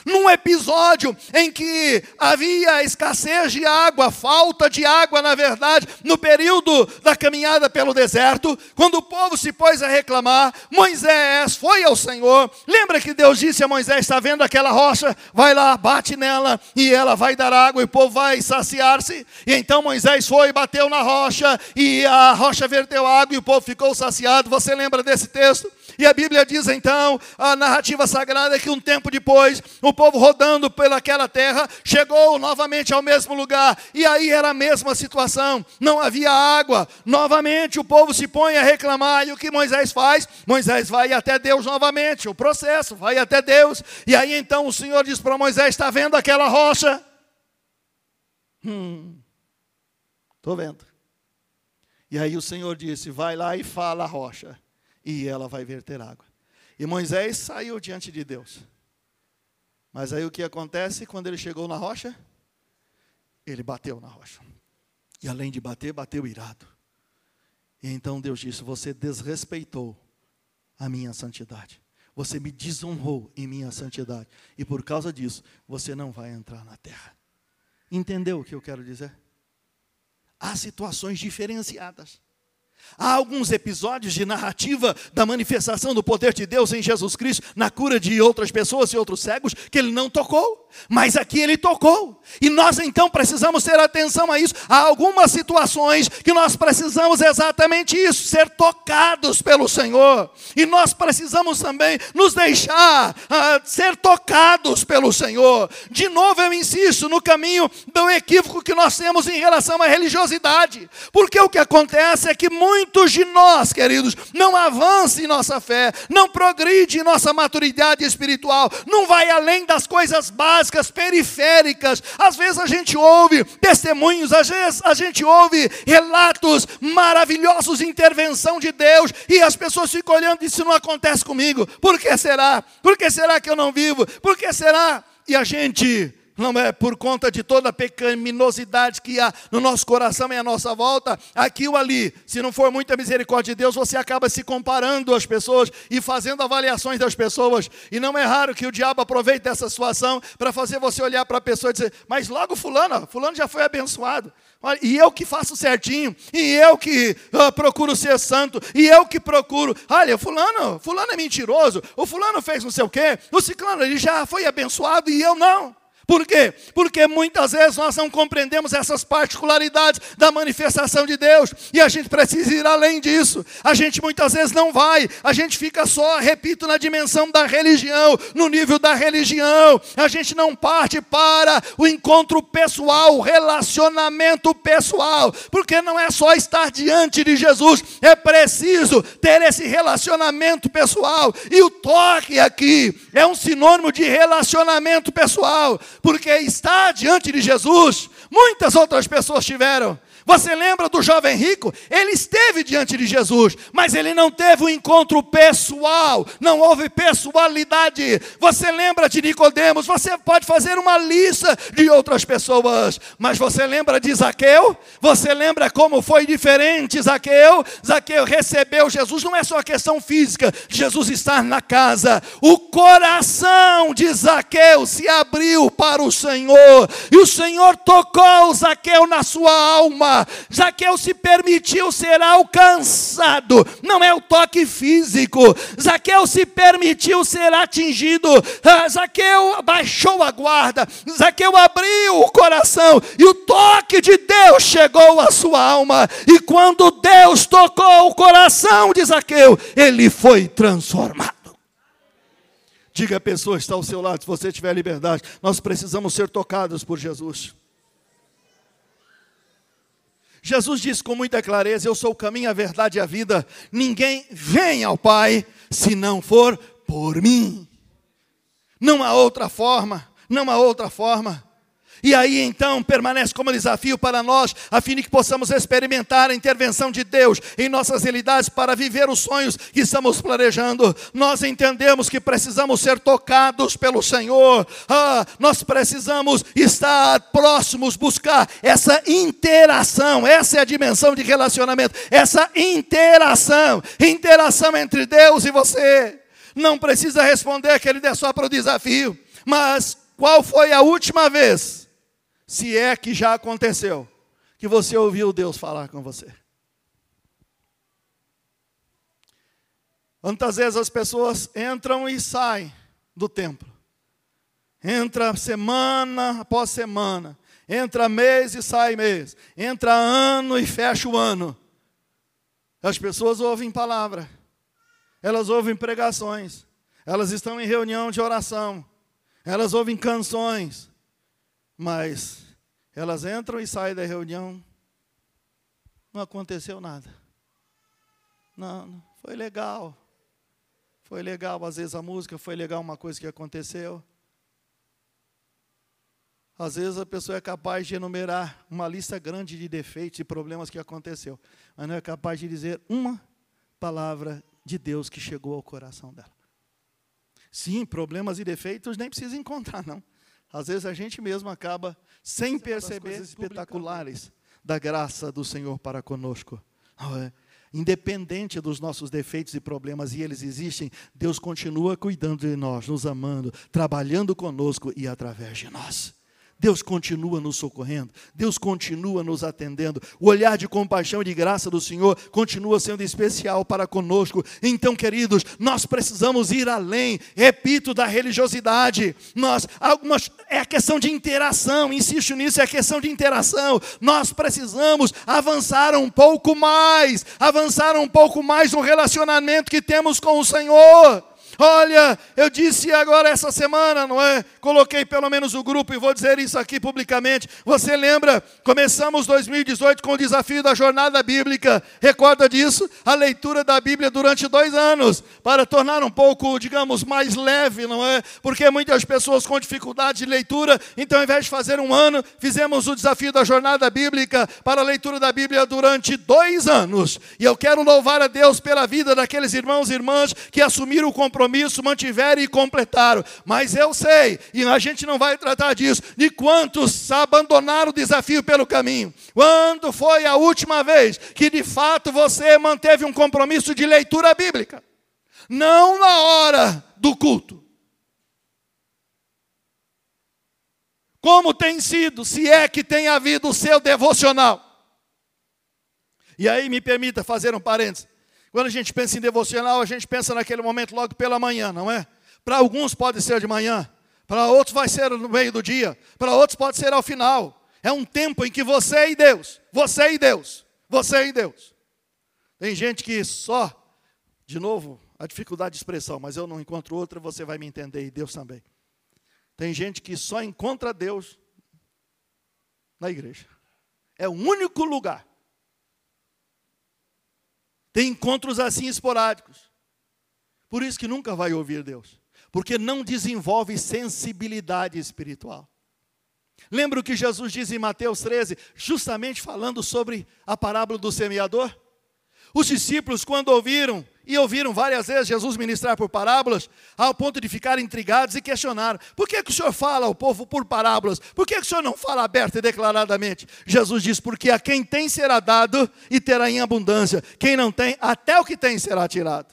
Num episódio em que havia escassez de água, falta de água, na verdade, no período da caminhada pelo deserto, quando o povo se pôs a reclamar, Moisés foi ao Senhor. Lembra que Deus disse a Moisés: está vendo aquela rocha? Vai lá, bate nela e ela vai dar água e o povo vai saciar-se. E então Moisés foi, bateu na rocha e a rocha verteu água e o povo ficou saciado. Você lembra desse texto? E a Bíblia diz então, a narrativa sagrada, que um tempo depois, povo rodando pelaquela terra, chegou novamente ao mesmo lugar, e aí era a mesma situação, não havia água. Novamente o povo se põe a reclamar, e o que Moisés faz? Moisés vai até Deus novamente, o processo, vai até Deus, e aí então o Senhor diz para Moisés: Está vendo aquela rocha? Hum, estou vendo. E aí o Senhor disse: Vai lá e fala a rocha e ela vai verter água. E Moisés saiu diante de Deus. Mas aí o que acontece quando ele chegou na rocha? Ele bateu na rocha. E além de bater, bateu irado. E então Deus disse: Você desrespeitou a minha santidade. Você me desonrou em minha santidade. E por causa disso, você não vai entrar na terra. Entendeu o que eu quero dizer? Há situações diferenciadas. Há alguns episódios de narrativa da manifestação do poder de Deus em Jesus Cristo na cura de outras pessoas e outros cegos que ele não tocou, mas aqui ele tocou. E nós então precisamos ter atenção a isso. Há algumas situações que nós precisamos exatamente isso, ser tocados pelo Senhor. E nós precisamos também nos deixar uh, ser tocados pelo Senhor. De novo eu insisto no caminho do equívoco que nós temos em relação à religiosidade, porque o que acontece é que muitos muitos de nós, queridos, não avança em nossa fé, não progride em nossa maturidade espiritual, não vai além das coisas básicas, periféricas. Às vezes a gente ouve testemunhos, às vezes a gente ouve relatos maravilhosos de intervenção de Deus e as pessoas ficam olhando e isso não acontece comigo. Por que será? Por que será que eu não vivo? Por que será? E a gente não é por conta de toda a pecaminosidade que há no nosso coração e à nossa volta, aqui ou ali, se não for muita misericórdia de Deus, você acaba se comparando às pessoas e fazendo avaliações das pessoas. E não é raro que o diabo aproveite essa situação para fazer você olhar para a pessoa e dizer: Mas logo, Fulano, Fulano já foi abençoado. E eu que faço certinho, e eu que uh, procuro ser santo, e eu que procuro. Olha, fulano, fulano é mentiroso, o fulano fez não sei o quê, o ciclano ele já foi abençoado e eu não. Por quê? Porque muitas vezes nós não compreendemos essas particularidades da manifestação de Deus e a gente precisa ir além disso. A gente muitas vezes não vai, a gente fica só, repito, na dimensão da religião, no nível da religião. A gente não parte para o encontro pessoal, o relacionamento pessoal, porque não é só estar diante de Jesus, é preciso ter esse relacionamento pessoal. E o toque aqui é um sinônimo de relacionamento pessoal porque está diante de Jesus, muitas outras pessoas tiveram. Você lembra do jovem rico? Ele esteve diante de Jesus, mas ele não teve um encontro pessoal, não houve pessoalidade. Você lembra de Nicodemos? Você pode fazer uma lista de outras pessoas, mas você lembra de Zaqueu? Você lembra como foi diferente Zaqueu? Zaqueu recebeu Jesus, não é só a questão física, Jesus estar na casa. O coração de Zaqueu se abriu para o Senhor, e o Senhor tocou Zaqueu na sua alma Zaqueu se permitiu ser alcançado, não é o toque físico. Zaqueu se permitiu ser atingido. Ah, Zaqueu baixou a guarda. Zaqueu abriu o coração e o toque de Deus chegou à sua alma. E quando Deus tocou o coração de Zaqueu, ele foi transformado. Diga a pessoa que está ao seu lado, se você tiver liberdade, nós precisamos ser tocados por Jesus. Jesus disse com muita clareza: Eu sou o caminho, a verdade e a vida. Ninguém vem ao Pai se não for por mim. Não há outra forma, não há outra forma. E aí então permanece como desafio para nós, a fim de que possamos experimentar a intervenção de Deus em nossas realidades para viver os sonhos que estamos planejando. Nós entendemos que precisamos ser tocados pelo Senhor, ah, nós precisamos estar próximos, buscar essa interação, essa é a dimensão de relacionamento, essa interação, interação entre Deus e você. Não precisa responder que ele der só para o desafio, mas qual foi a última vez se é que já aconteceu, que você ouviu Deus falar com você. Quantas vezes as pessoas entram e saem do templo? Entra semana após semana, entra mês e sai mês, entra ano e fecha o ano. As pessoas ouvem palavra, elas ouvem pregações, elas estão em reunião de oração, elas ouvem canções, mas elas entram e saem da reunião, não aconteceu nada. Não, foi legal. Foi legal, às vezes a música foi legal, uma coisa que aconteceu. Às vezes a pessoa é capaz de enumerar uma lista grande de defeitos e problemas que aconteceu, mas não é capaz de dizer uma palavra de Deus que chegou ao coração dela. Sim, problemas e defeitos nem precisa encontrar, não. Às vezes a gente mesmo acaba sem perceber espetaculares da graça do Senhor para conosco. É? Independente dos nossos defeitos e problemas, e eles existem, Deus continua cuidando de nós, nos amando, trabalhando conosco e através de nós. Deus continua nos socorrendo, Deus continua nos atendendo. O olhar de compaixão e de graça do Senhor continua sendo especial para conosco. Então, queridos, nós precisamos ir além, repito, da religiosidade. Nós, algumas, é a questão de interação, insisto nisso, é a questão de interação. Nós precisamos avançar um pouco mais, avançar um pouco mais no relacionamento que temos com o Senhor. Olha, eu disse agora essa semana, não é? Coloquei pelo menos o grupo e vou dizer isso aqui publicamente. Você lembra? Começamos 2018 com o desafio da jornada bíblica. Recorda disso? A leitura da Bíblia durante dois anos, para tornar um pouco, digamos, mais leve, não é? Porque muitas pessoas com dificuldade de leitura, então ao invés de fazer um ano, fizemos o desafio da jornada bíblica para a leitura da Bíblia durante dois anos. E eu quero louvar a Deus pela vida daqueles irmãos e irmãs que assumiram o compromisso compromisso mantiveram e completaram. Mas eu sei, e a gente não vai tratar disso, de quantos abandonaram o desafio pelo caminho. Quando foi a última vez que de fato você manteve um compromisso de leitura bíblica? Não na hora do culto. Como tem sido, se é que tem havido o seu devocional? E aí me permita fazer um parênteses. Quando a gente pensa em devocional, a gente pensa naquele momento logo pela manhã, não é? Para alguns pode ser de manhã, para outros vai ser no meio do dia, para outros pode ser ao final. É um tempo em que você e Deus, você e Deus, você e Deus. Tem gente que só, de novo, a dificuldade de expressão, mas eu não encontro outra, você vai me entender e Deus também. Tem gente que só encontra Deus na igreja. É o único lugar tem encontros assim esporádicos. Por isso que nunca vai ouvir Deus, porque não desenvolve sensibilidade espiritual. Lembra o que Jesus diz em Mateus 13, justamente falando sobre a parábola do semeador? Os discípulos, quando ouviram, e ouviram várias vezes Jesus ministrar por parábolas, ao ponto de ficarem intrigados e questionaram: por que, que o senhor fala ao povo por parábolas? Por que, que o senhor não fala aberto e declaradamente? Jesus diz: porque a quem tem será dado e terá em abundância, quem não tem, até o que tem será tirado.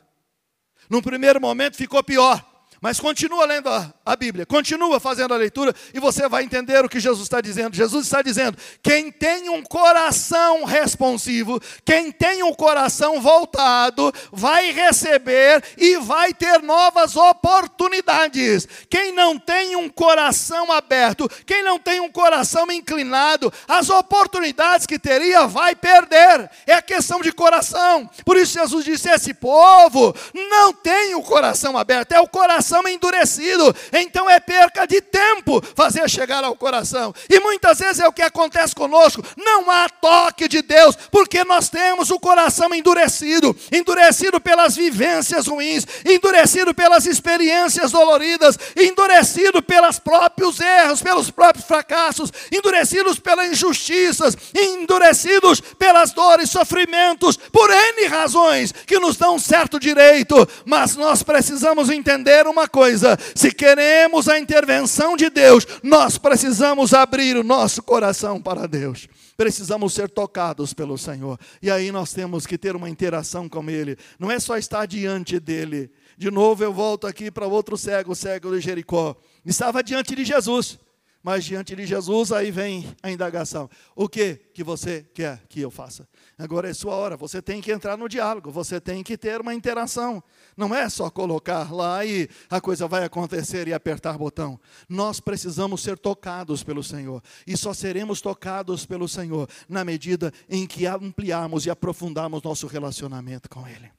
Num primeiro momento ficou pior. Mas continua lendo a, a, Bíblia, continua fazendo a leitura e você vai entender o que Jesus está dizendo. Jesus está dizendo: quem tem um coração responsivo, quem tem um coração voltado, vai receber e vai ter novas oportunidades. Quem não tem um coração aberto, quem não tem um coração inclinado, as oportunidades que teria vai perder. É questão de coração. Por isso Jesus disse: esse povo não tem o coração aberto, é o coração coração endurecido. Então é perca de tempo fazer chegar ao coração. E muitas vezes é o que acontece conosco. Não há toque de Deus, porque nós temos o coração endurecido endurecido pelas vivências ruins, endurecido pelas experiências doloridas, endurecido pelos próprios erros, pelos próprios fracassos, endurecidos pelas injustiças, endurecidos pelas dores, sofrimentos, por N razões que nos dão certo direito, mas nós precisamos entender uma uma coisa: se queremos a intervenção de Deus, nós precisamos abrir o nosso coração para Deus. Precisamos ser tocados pelo Senhor. E aí nós temos que ter uma interação com Ele. Não é só estar diante dele. De novo eu volto aqui para outro cego, o cego de Jericó. Estava diante de Jesus. Mas diante de Jesus, aí vem a indagação: o que que você quer que eu faça? Agora é sua hora, você tem que entrar no diálogo, você tem que ter uma interação. Não é só colocar lá e a coisa vai acontecer e apertar botão. Nós precisamos ser tocados pelo Senhor. E só seremos tocados pelo Senhor na medida em que ampliarmos e aprofundarmos nosso relacionamento com Ele.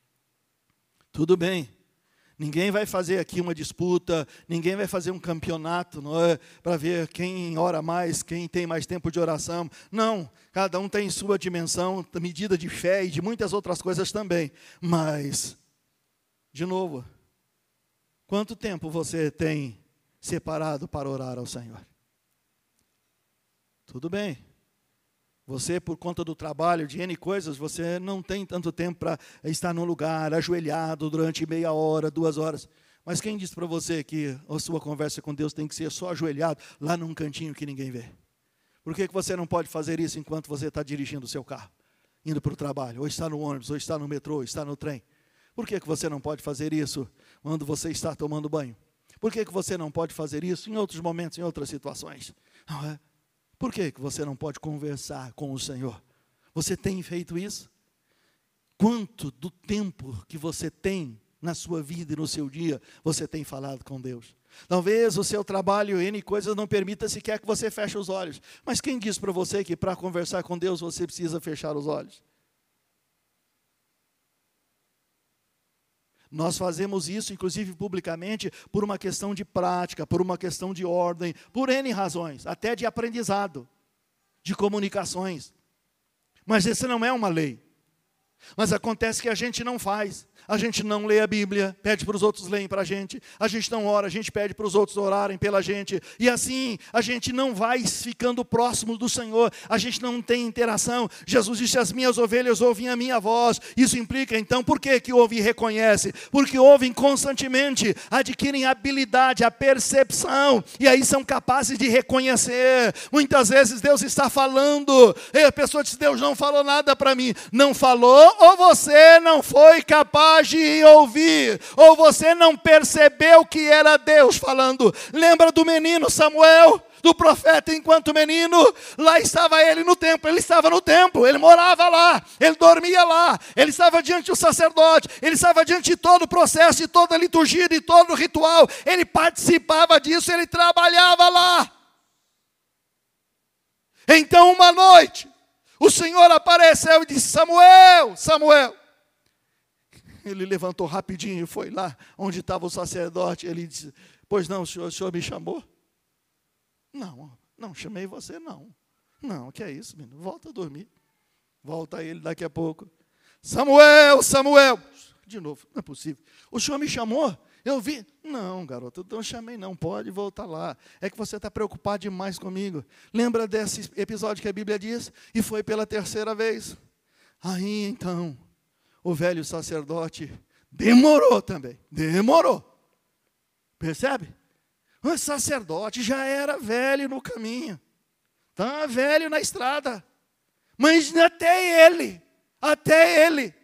Tudo bem. Ninguém vai fazer aqui uma disputa, ninguém vai fazer um campeonato é? para ver quem ora mais, quem tem mais tempo de oração. Não, cada um tem sua dimensão, medida de fé e de muitas outras coisas também. Mas de novo, quanto tempo você tem separado para orar ao Senhor? Tudo bem. Você, por conta do trabalho, de N coisas, você não tem tanto tempo para estar num lugar ajoelhado durante meia hora, duas horas. Mas quem disse para você que a sua conversa com Deus tem que ser só ajoelhado, lá num cantinho que ninguém vê? Por que, que você não pode fazer isso enquanto você está dirigindo o seu carro, indo para o trabalho, ou está no ônibus, ou está no metrô, ou está no trem? Por que, que você não pode fazer isso quando você está tomando banho? Por que, que você não pode fazer isso em outros momentos, em outras situações? Não é? Por que, que você não pode conversar com o Senhor? Você tem feito isso? Quanto do tempo que você tem na sua vida e no seu dia você tem falado com Deus? Talvez o seu trabalho, N coisas, não permita sequer que você feche os olhos. Mas quem diz para você que para conversar com Deus você precisa fechar os olhos? Nós fazemos isso, inclusive publicamente, por uma questão de prática, por uma questão de ordem, por N razões, até de aprendizado, de comunicações. Mas essa não é uma lei. Mas acontece que a gente não faz a gente não lê a Bíblia, pede para os outros lerem para a gente, a gente não ora, a gente pede para os outros orarem pela gente, e assim a gente não vai ficando próximo do Senhor, a gente não tem interação. Jesus disse: As minhas ovelhas ouvem a minha voz. Isso implica então, por que, que ouvem e reconhece? Porque ouvem constantemente, adquirem habilidade, a percepção, e aí são capazes de reconhecer. Muitas vezes Deus está falando, e a pessoa diz: Deus não falou nada para mim. Não falou, ou você não foi capaz de ouvir, ou você não percebeu que era Deus falando. Lembra do menino Samuel? do profeta enquanto menino, lá estava ele no templo, ele estava no templo, ele morava lá, ele dormia lá, ele estava diante do sacerdote, ele estava diante de todo o processo, de toda a liturgia, de todo o ritual, ele participava disso, ele trabalhava lá. Então, uma noite, o Senhor apareceu e disse: Samuel, Samuel, ele levantou rapidinho e foi lá onde estava o sacerdote. Ele disse: Pois não, o senhor, o senhor me chamou? Não, não chamei você, não. Não, que é isso, menino? Volta a dormir. Volta ele daqui a pouco. Samuel, Samuel. De novo, não é possível. O senhor me chamou? Eu vi. Não, garoto, não chamei, não. Pode voltar lá. É que você está preocupado demais comigo. Lembra desse episódio que a Bíblia diz? E foi pela terceira vez. Aí então, o velho sacerdote demorou também, demorou. Percebe? O sacerdote já era velho no caminho, estava velho na estrada, mas até ele, até ele.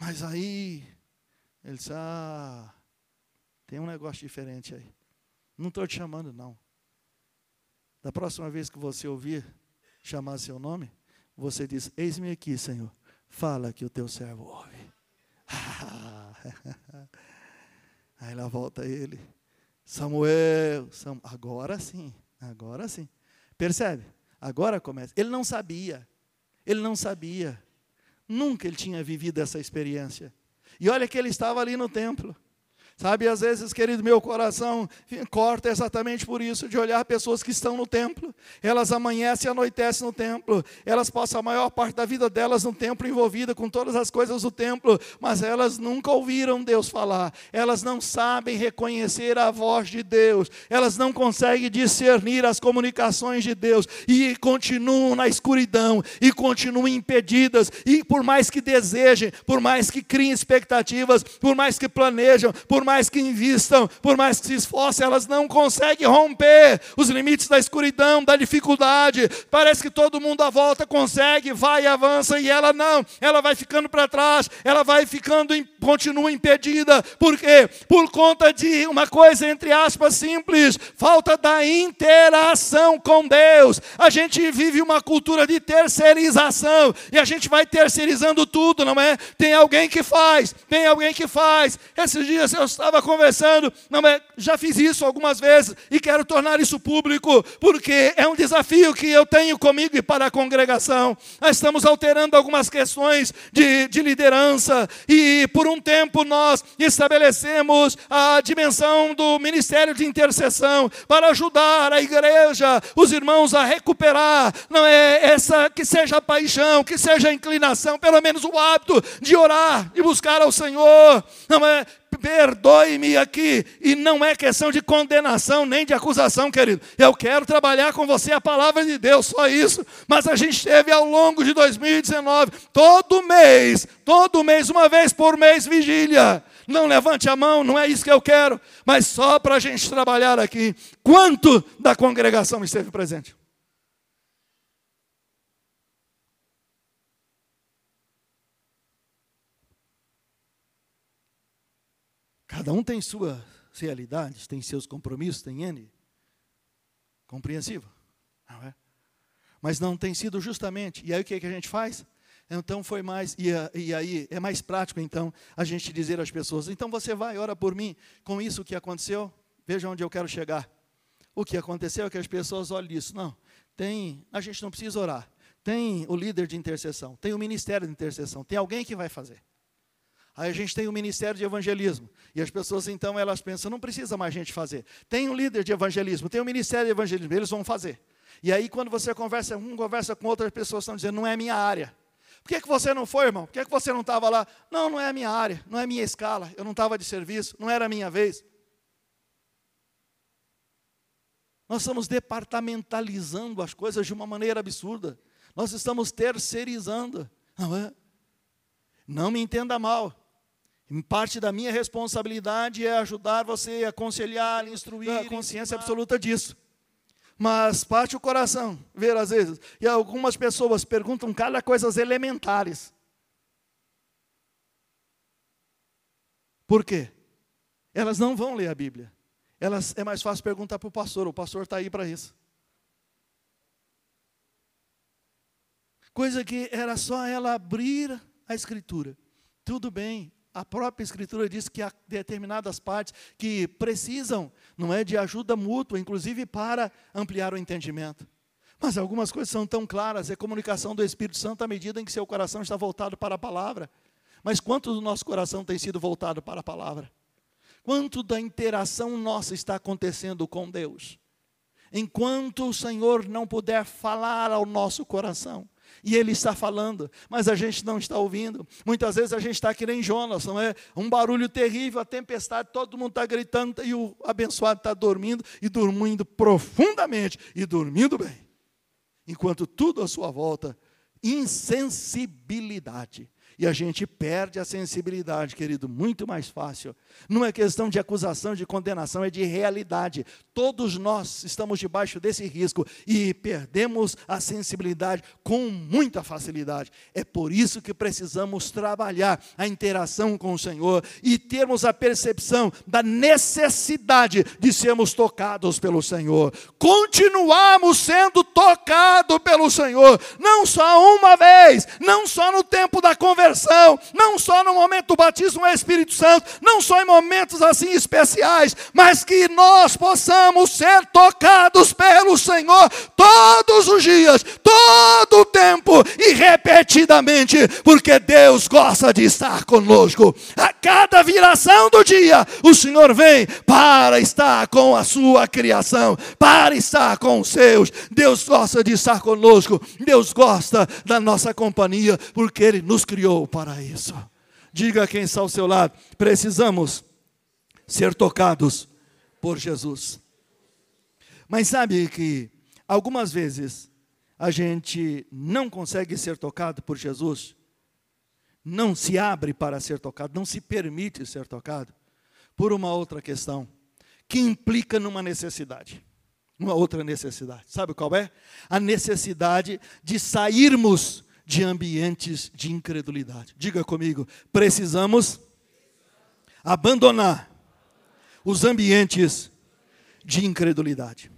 Mas aí, ele disse: Ah, tem um negócio diferente aí. Não estou te chamando, não. Da próxima vez que você ouvir chamar seu nome, você diz: Eis-me aqui, Senhor. Fala que o teu servo ouve. *laughs* Aí lá volta ele. Samuel, Sam... agora sim, agora sim. Percebe? Agora começa. Ele não sabia. Ele não sabia. Nunca ele tinha vivido essa experiência. E olha que ele estava ali no templo. Sabe, às vezes, querido, meu coração corta exatamente por isso, de olhar pessoas que estão no templo. Elas amanhecem e anoitecem no templo. Elas passam a maior parte da vida delas no templo, envolvida com todas as coisas do templo, mas elas nunca ouviram Deus falar. Elas não sabem reconhecer a voz de Deus. Elas não conseguem discernir as comunicações de Deus e continuam na escuridão e continuam impedidas. E por mais que desejem, por mais que criem expectativas, por mais que planejam, por mais que invistam, por mais que se esforcem, elas não conseguem romper os limites da escuridão, da dificuldade. Parece que todo mundo à volta consegue, vai e avança, e ela não, ela vai ficando para trás, ela vai ficando, continua impedida. Por quê? Por conta de uma coisa, entre aspas, simples: falta da interação com Deus. A gente vive uma cultura de terceirização, e a gente vai terceirizando tudo, não é? Tem alguém que faz, tem alguém que faz. Esses dias eu estava conversando, não é, já fiz isso algumas vezes e quero tornar isso público, porque é um desafio que eu tenho comigo e para a congregação. Nós estamos alterando algumas questões de, de liderança e por um tempo nós estabelecemos a dimensão do ministério de intercessão para ajudar a igreja, os irmãos a recuperar, não é essa que seja a paixão, que seja a inclinação, pelo menos o hábito de orar e buscar ao Senhor, não é perdoe-me aqui. E não é questão de condenação nem de acusação, querido. Eu quero trabalhar com você a palavra de Deus, só isso. Mas a gente teve ao longo de 2019, todo mês, todo mês, uma vez por mês, vigília. Não levante a mão, não é isso que eu quero, mas só para a gente trabalhar aqui. Quanto da congregação esteve presente? Cada um tem suas realidades, tem seus compromissos, tem N. Compreensível? Não é? Mas não tem sido justamente. E aí o que, é que a gente faz? Então foi mais, e, e, aí é mais prático então a gente dizer às pessoas: então você vai, ora por mim, com isso que aconteceu, veja onde eu quero chegar. O que aconteceu é que as pessoas olham isso. Não, tem, a gente não precisa orar. Tem o líder de intercessão, tem o ministério de intercessão, tem alguém que vai fazer. Aí a gente tem o ministério de evangelismo. E as pessoas então elas pensam, não precisa mais gente fazer. Tem um líder de evangelismo, tem um ministério de evangelismo, eles vão fazer. E aí quando você conversa, um conversa com outras pessoas estão dizendo, não é minha área. Por que, que você não foi, irmão? Por que, que você não estava lá? Não, não é a minha área, não é minha escala, eu não estava de serviço, não era a minha vez. Nós estamos departamentalizando as coisas de uma maneira absurda. Nós estamos terceirizando. Não é? Não me entenda mal. Parte da minha responsabilidade é ajudar você, aconselhar, instruir, a consciência absoluta disso. Mas parte o coração, ver às vezes. E algumas pessoas perguntam cada coisas elementares. Por quê? Elas não vão ler a Bíblia. Elas, é mais fácil perguntar para o pastor, o pastor está aí para isso. Coisa que era só ela abrir a Escritura. Tudo bem, a própria Escritura diz que há determinadas partes que precisam, não é, de ajuda mútua, inclusive para ampliar o entendimento. Mas algumas coisas são tão claras, é comunicação do Espírito Santo à medida em que seu coração está voltado para a palavra. Mas quanto do nosso coração tem sido voltado para a palavra? Quanto da interação nossa está acontecendo com Deus? Enquanto o Senhor não puder falar ao nosso coração, e Ele está falando, mas a gente não está ouvindo. Muitas vezes a gente está que nem Jonas, não é? Um barulho terrível, a tempestade, todo mundo está gritando e o abençoado está dormindo e dormindo profundamente e dormindo bem. Enquanto tudo à sua volta, insensibilidade. E a gente perde a sensibilidade, querido, muito mais fácil. Não é questão de acusação, de condenação, é de realidade. Todos nós estamos debaixo desse risco e perdemos a sensibilidade com muita facilidade. É por isso que precisamos trabalhar a interação com o Senhor e termos a percepção da necessidade de sermos tocados pelo Senhor. Continuamos sendo tocados pelo Senhor, não só uma vez, não só no tempo da conversa não só no momento do batismo no Espírito Santo, não só em momentos assim especiais, mas que nós possamos ser tocados pelo Senhor todos os dias, todo o tempo e repetidamente, porque Deus gosta de estar conosco. A cada viração do dia, o Senhor vem para estar com a sua criação, para estar com os seus. Deus gosta de estar conosco, Deus gosta da nossa companhia, porque Ele nos criou para isso. Diga quem está ao seu lado: precisamos ser tocados por Jesus. Mas sabe que algumas vezes a gente não consegue ser tocado por Jesus, não se abre para ser tocado, não se permite ser tocado, por uma outra questão, que implica numa necessidade. Uma outra necessidade. Sabe qual é? A necessidade de sairmos de ambientes de incredulidade. Diga comigo, precisamos abandonar os ambientes de incredulidade.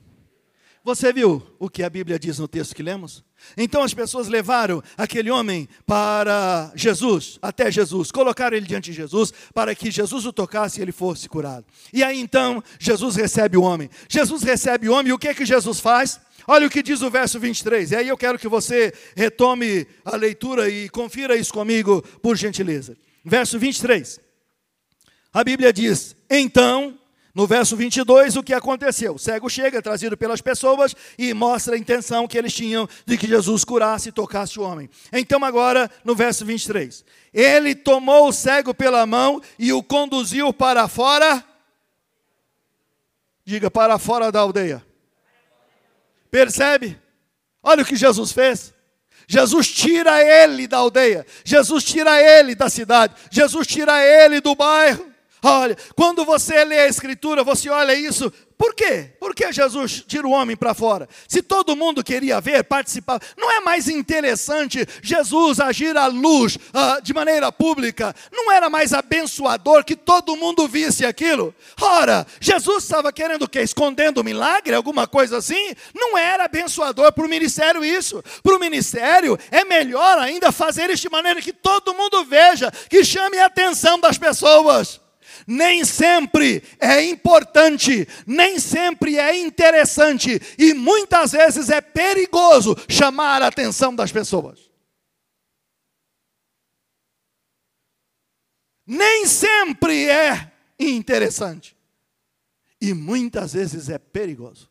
Você viu o que a Bíblia diz no texto que lemos? Então as pessoas levaram aquele homem para Jesus, até Jesus, colocaram ele diante de Jesus, para que Jesus o tocasse e ele fosse curado. E aí então Jesus recebe o homem. Jesus recebe o homem e o que é que Jesus faz? Olha o que diz o verso 23. E aí eu quero que você retome a leitura e confira isso comigo, por gentileza. Verso 23. A Bíblia diz: Então, no verso 22, o que aconteceu? O cego chega, trazido pelas pessoas, e mostra a intenção que eles tinham de que Jesus curasse e tocasse o homem. Então, agora, no verso 23. Ele tomou o cego pela mão e o conduziu para fora. Diga, para fora da aldeia. Percebe? Olha o que Jesus fez. Jesus tira ele da aldeia, Jesus tira ele da cidade, Jesus tira ele do bairro. Olha, quando você lê a Escritura, você olha isso, por quê? Por que Jesus tira o homem para fora? Se todo mundo queria ver, participar, não é mais interessante Jesus agir à luz uh, de maneira pública? Não era mais abençoador que todo mundo visse aquilo? Ora, Jesus estava querendo o quê? Escondendo o milagre, alguma coisa assim? Não era abençoador para o ministério isso. Para o ministério é melhor ainda fazer isso de maneira que todo mundo veja, que chame a atenção das pessoas nem sempre é importante, nem sempre é interessante e muitas vezes é perigoso chamar a atenção das pessoas. Nem sempre é interessante e muitas vezes é perigoso.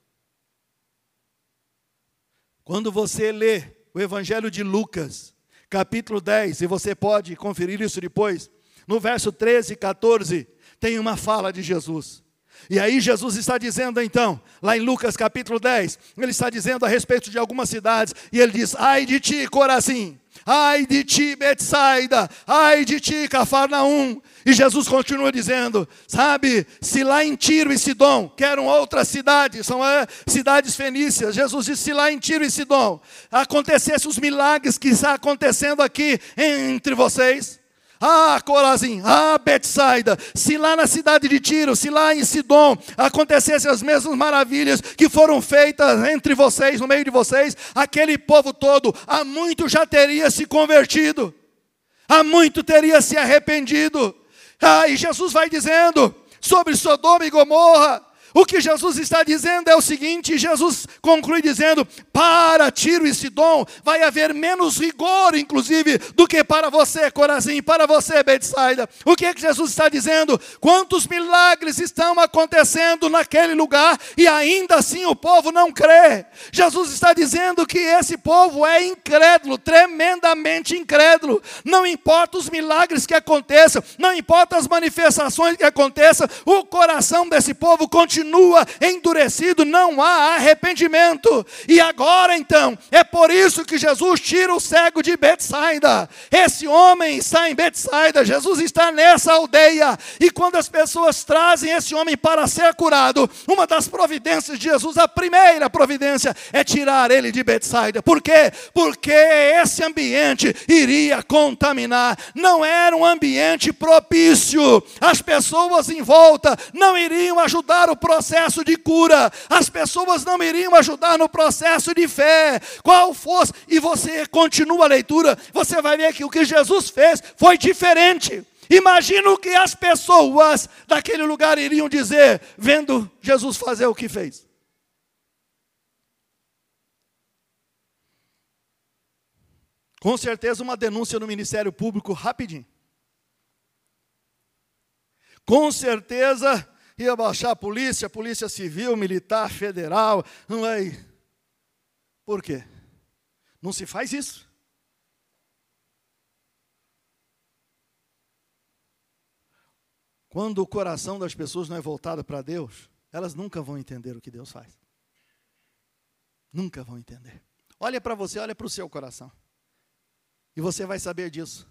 Quando você lê o Evangelho de Lucas, capítulo 10, e você pode conferir isso depois, no verso 13 e 14, tem uma fala de Jesus. E aí Jesus está dizendo então, lá em Lucas capítulo 10, ele está dizendo a respeito de algumas cidades, e ele diz: Ai de ti, Corazim, ai de ti, Betsaida, ai de ti, Cafarnaum. E Jesus continua dizendo: Sabe, se lá em Tiro e Sidom, que eram outras cidades, são é, cidades fenícias, Jesus disse: se lá em Tiro e Sidom acontecessem os milagres que está acontecendo aqui entre vocês, ah, Corazim, ah, Betsaida, se lá na cidade de Tiro, se lá em Sidom acontecessem as mesmas maravilhas que foram feitas entre vocês, no meio de vocês, aquele povo todo, há muito já teria se convertido, há muito teria se arrependido. Ah, e Jesus vai dizendo sobre Sodoma e Gomorra, o que Jesus está dizendo é o seguinte: Jesus conclui dizendo: para Tiro e Sidom vai haver menos rigor, inclusive, do que para você, Corazim, para você, Betsaida. O que é que Jesus está dizendo? Quantos milagres estão acontecendo naquele lugar e ainda assim o povo não crê? Jesus está dizendo que esse povo é incrédulo, tremendamente incrédulo. Não importa os milagres que aconteçam, não importa as manifestações que aconteçam, o coração desse povo continua continua endurecido, não há arrependimento. E agora então, é por isso que Jesus tira o cego de Betsaida. Esse homem está em Betsaida, Jesus está nessa aldeia. E quando as pessoas trazem esse homem para ser curado, uma das providências de Jesus, a primeira providência é tirar ele de Betsaida. Por quê? Porque esse ambiente iria contaminar. Não era um ambiente propício. As pessoas em volta não iriam ajudar o processo de cura. As pessoas não iriam ajudar no processo de fé. Qual fosse, e você continua a leitura, você vai ver que o que Jesus fez foi diferente. Imagina o que as pessoas daquele lugar iriam dizer, vendo Jesus fazer o que fez. Com certeza, uma denúncia no Ministério Público rapidinho. Com certeza, ia baixar a polícia, polícia civil, militar, federal. Não é? Por quê? Não se faz isso. Quando o coração das pessoas não é voltado para Deus, elas nunca vão entender o que Deus faz. Nunca vão entender. Olha para você, olha para o seu coração. E você vai saber disso.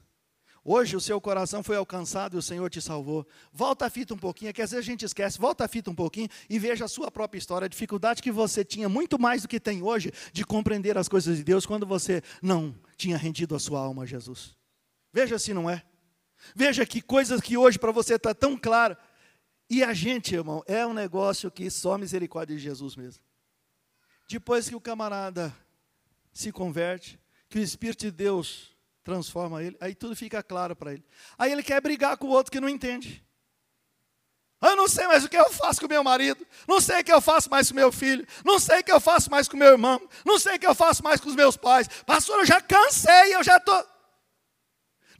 Hoje o seu coração foi alcançado e o Senhor te salvou. Volta a fita um pouquinho, que às vezes a gente esquece. Volta a fita um pouquinho e veja a sua própria história, a dificuldade que você tinha, muito mais do que tem hoje, de compreender as coisas de Deus quando você não tinha rendido a sua alma a Jesus. Veja se não é. Veja que coisas que hoje para você está tão claro. E a gente, irmão, é um negócio que só misericórdia de Jesus mesmo. Depois que o camarada se converte, que o Espírito de Deus transforma ele, aí tudo fica claro para ele. Aí ele quer brigar com o outro que não entende. Eu não sei mais o que eu faço com meu marido, não sei o que eu faço mais com meu filho, não sei o que eu faço mais com meu irmão, não sei o que eu faço mais com os meus pais. Pastor, eu já cansei, eu já estou. Tô...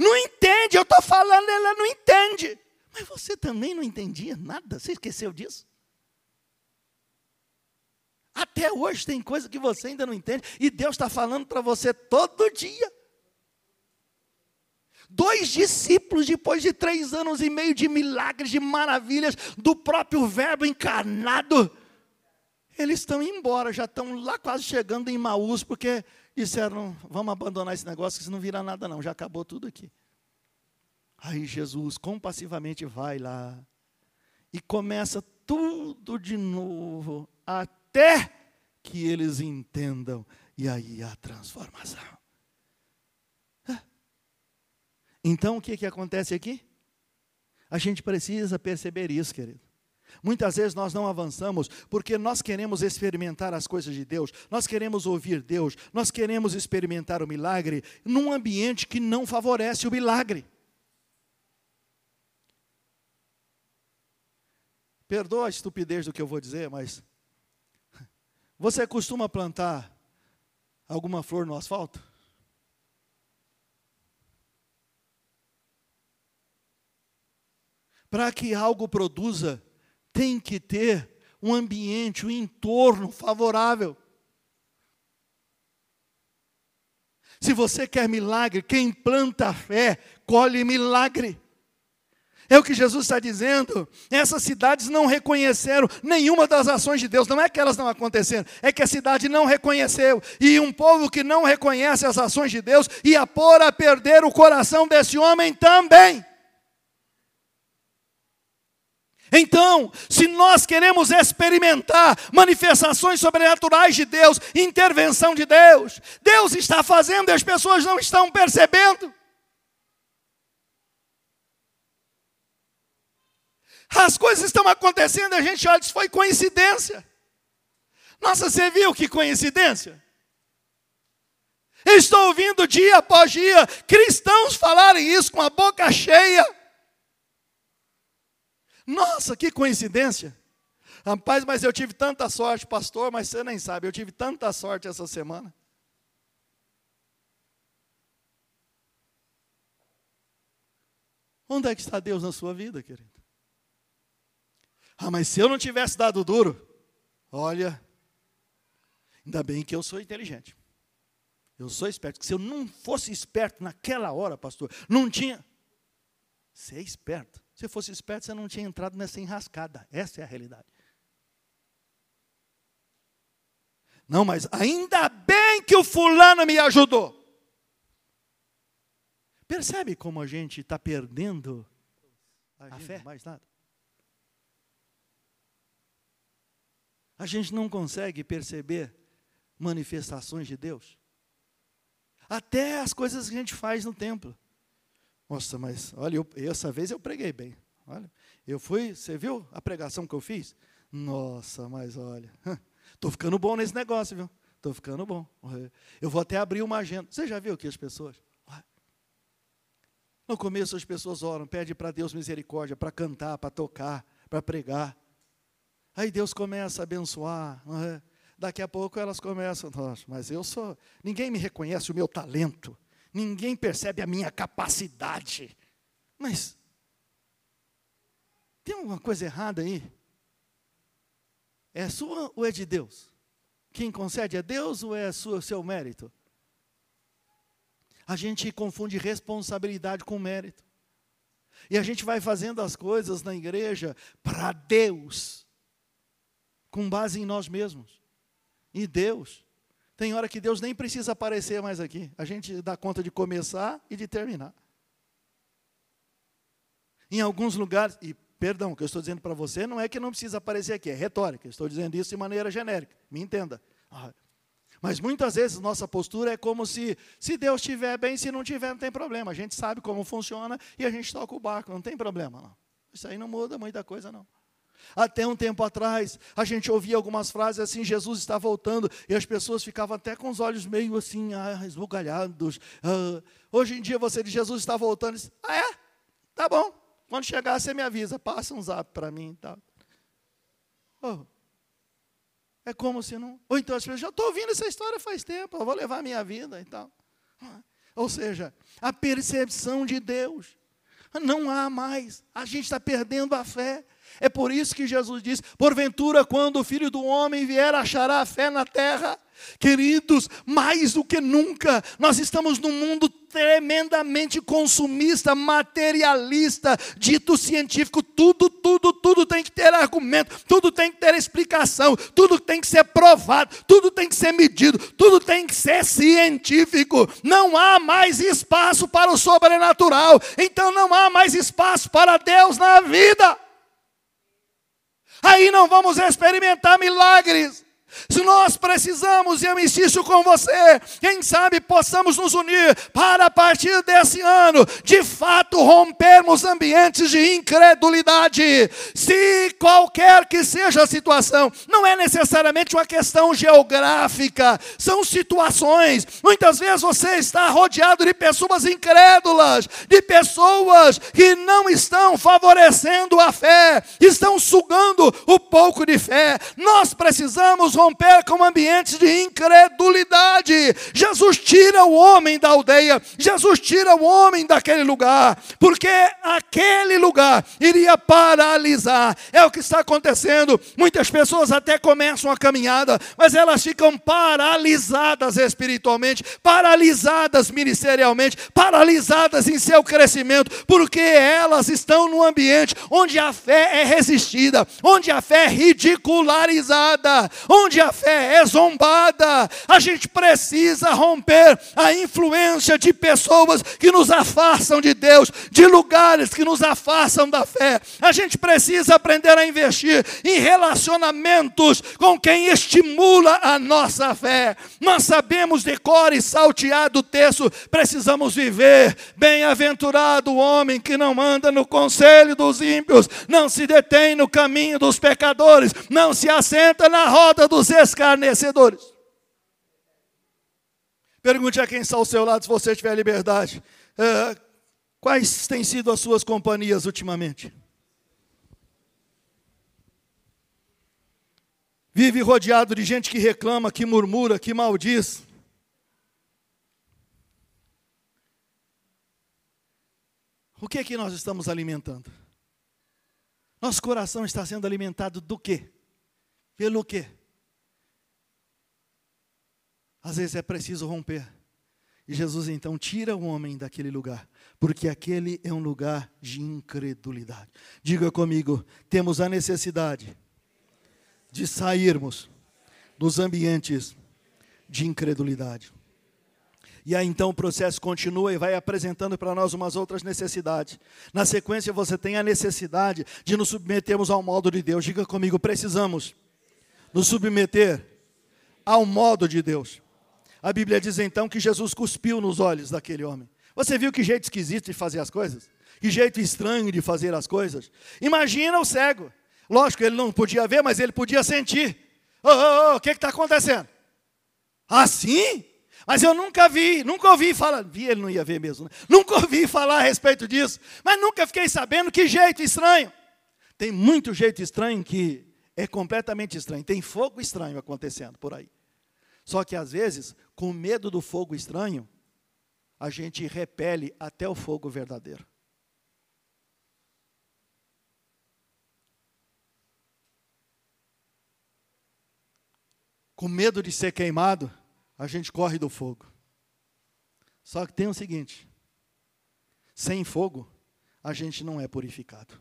Não entende, eu estou falando, ela não entende. Mas você também não entendia nada, você esqueceu disso? Até hoje tem coisa que você ainda não entende, e Deus está falando para você todo dia. Dois discípulos, depois de três anos e meio de milagres, de maravilhas, do próprio Verbo encarnado, eles estão embora, já estão lá quase chegando em Maús, porque disseram: vamos abandonar esse negócio, que isso não vira nada, não, já acabou tudo aqui. Aí Jesus compassivamente vai lá e começa tudo de novo, até que eles entendam, e aí a transformação. Então, o que, que acontece aqui? A gente precisa perceber isso, querido. Muitas vezes nós não avançamos porque nós queremos experimentar as coisas de Deus, nós queremos ouvir Deus, nós queremos experimentar o milagre num ambiente que não favorece o milagre. Perdoa a estupidez do que eu vou dizer, mas *laughs* você costuma plantar alguma flor no asfalto? Para que algo produza, tem que ter um ambiente, um entorno favorável. Se você quer milagre, quem planta fé, colhe milagre. É o que Jesus está dizendo. Essas cidades não reconheceram nenhuma das ações de Deus. Não é que elas não aconteceram, é que a cidade não reconheceu. E um povo que não reconhece as ações de Deus ia pôr a perder o coração desse homem também. Então, se nós queremos experimentar manifestações sobrenaturais de Deus, intervenção de Deus, Deus está fazendo e as pessoas não estão percebendo. As coisas estão acontecendo, a gente olha, isso foi coincidência. Nossa, você viu que coincidência? Estou ouvindo dia após dia cristãos falarem isso com a boca cheia. Nossa, que coincidência. Rapaz, mas eu tive tanta sorte, pastor, mas você nem sabe, eu tive tanta sorte essa semana. Onde é que está Deus na sua vida, querido? Ah, mas se eu não tivesse dado duro, olha, ainda bem que eu sou inteligente. Eu sou esperto. Se eu não fosse esperto naquela hora, pastor, não tinha. Você é esperto. Se fosse esperto, você não tinha entrado nessa enrascada. Essa é a realidade. Não, mas ainda bem que o fulano me ajudou. Percebe como a gente está perdendo a, a fé? Mais nada. A gente não consegue perceber manifestações de Deus. Até as coisas que a gente faz no templo. Nossa, mas olha, eu, essa vez eu preguei bem. Olha, eu fui, você viu a pregação que eu fiz? Nossa, mas olha, *laughs* estou ficando bom nesse negócio, viu? Estou ficando bom. Eu vou até abrir uma agenda. Você já viu que as pessoas? No começo as pessoas oram, pedem para Deus misericórdia, para cantar, para tocar, para pregar. Aí Deus começa a abençoar. Daqui a pouco elas começam, nossa, mas eu sou. Ninguém me reconhece o meu talento. Ninguém percebe a minha capacidade. Mas tem alguma coisa errada aí? É sua ou é de Deus? Quem concede é Deus ou é sua, seu mérito? A gente confunde responsabilidade com mérito. E a gente vai fazendo as coisas na igreja para Deus, com base em nós mesmos. E Deus, tem hora que Deus nem precisa aparecer mais aqui. A gente dá conta de começar e de terminar. Em alguns lugares, e perdão, o que eu estou dizendo para você não é que não precisa aparecer aqui, é retórica. Estou dizendo isso de maneira genérica. Me entenda. Ah, mas muitas vezes nossa postura é como se, se Deus estiver bem, se não tiver, não tem problema. A gente sabe como funciona e a gente toca o barco, não tem problema. Não. Isso aí não muda muita coisa, não. Até um tempo atrás, a gente ouvia algumas frases assim: Jesus está voltando, e as pessoas ficavam até com os olhos meio assim, ah, esbugalhados. Ah. Hoje em dia você diz: Jesus está voltando, diz, ah, é? Tá bom, quando chegar você me avisa, passa um zap para mim e tal. Oh. É como se não. Ou então as pessoas, já estou ouvindo essa história faz tempo, eu vou levar a minha vida e tal. Ou seja, a percepção de Deus. Não há mais. A gente está perdendo a fé. É por isso que Jesus diz: porventura, quando o filho do homem vier, achará a fé na terra. Queridos, mais do que nunca, nós estamos num mundo tremendamente consumista, materialista, dito científico, tudo, tudo, tudo tem que ter argumento, tudo tem que ter explicação, tudo tem que ser provado, tudo tem que ser medido, tudo tem que ser científico. Não há mais espaço para o sobrenatural, então não há mais espaço para Deus na vida aí não vamos experimentar milagres. Se nós precisamos, e eu insisto com você, quem sabe possamos nos unir para a partir desse ano, de fato rompermos ambientes de incredulidade. Se qualquer que seja a situação, não é necessariamente uma questão geográfica, são situações. Muitas vezes você está rodeado de pessoas incrédulas, de pessoas que não estão favorecendo a fé, estão sugando o pouco de fé. Nós precisamos romper com ambientes de incredulidade. Jesus tira o homem da aldeia, Jesus tira o homem daquele lugar, porque aquele lugar iria paralisar. É o que está acontecendo. Muitas pessoas até começam a caminhada, mas elas ficam paralisadas espiritualmente, paralisadas ministerialmente, paralisadas em seu crescimento, porque elas estão num ambiente onde a fé é resistida, onde a fé é ridicularizada, onde onde a fé é zombada. A gente precisa romper a influência de pessoas que nos afastam de Deus, de lugares que nos afastam da fé. A gente precisa aprender a investir em relacionamentos com quem estimula a nossa fé. Nós sabemos de cor e salteado o texto, precisamos viver. Bem-aventurado o homem que não anda no conselho dos ímpios, não se detém no caminho dos pecadores, não se assenta na roda dos escarnecedores. Pergunte a quem está ao seu lado, se você tiver liberdade. É, quais têm sido as suas companhias ultimamente? Vive rodeado de gente que reclama, que murmura, que maldiz. O que é que nós estamos alimentando? Nosso coração está sendo alimentado do quê? Pelo quê? Às vezes é preciso romper. E Jesus então tira o homem daquele lugar, porque aquele é um lugar de incredulidade. Diga comigo, temos a necessidade de sairmos dos ambientes de incredulidade. E aí então o processo continua e vai apresentando para nós umas outras necessidades. Na sequência você tem a necessidade de nos submetermos ao modo de Deus. Diga comigo, precisamos nos submeter ao modo de Deus. A Bíblia diz então que Jesus cuspiu nos olhos daquele homem. Você viu que jeito esquisito de fazer as coisas? Que jeito estranho de fazer as coisas? Imagina o cego. Lógico, ele não podia ver, mas ele podia sentir. Ô, ô, ô, o que está acontecendo? Assim? Mas eu nunca vi, nunca ouvi falar, vi ele não ia ver mesmo, né? nunca ouvi falar a respeito disso, mas nunca fiquei sabendo que jeito estranho. Tem muito jeito estranho que é completamente estranho, tem fogo estranho acontecendo por aí. Só que às vezes, com medo do fogo estranho, a gente repele até o fogo verdadeiro. Com medo de ser queimado, a gente corre do fogo. Só que tem o seguinte: sem fogo, a gente não é purificado.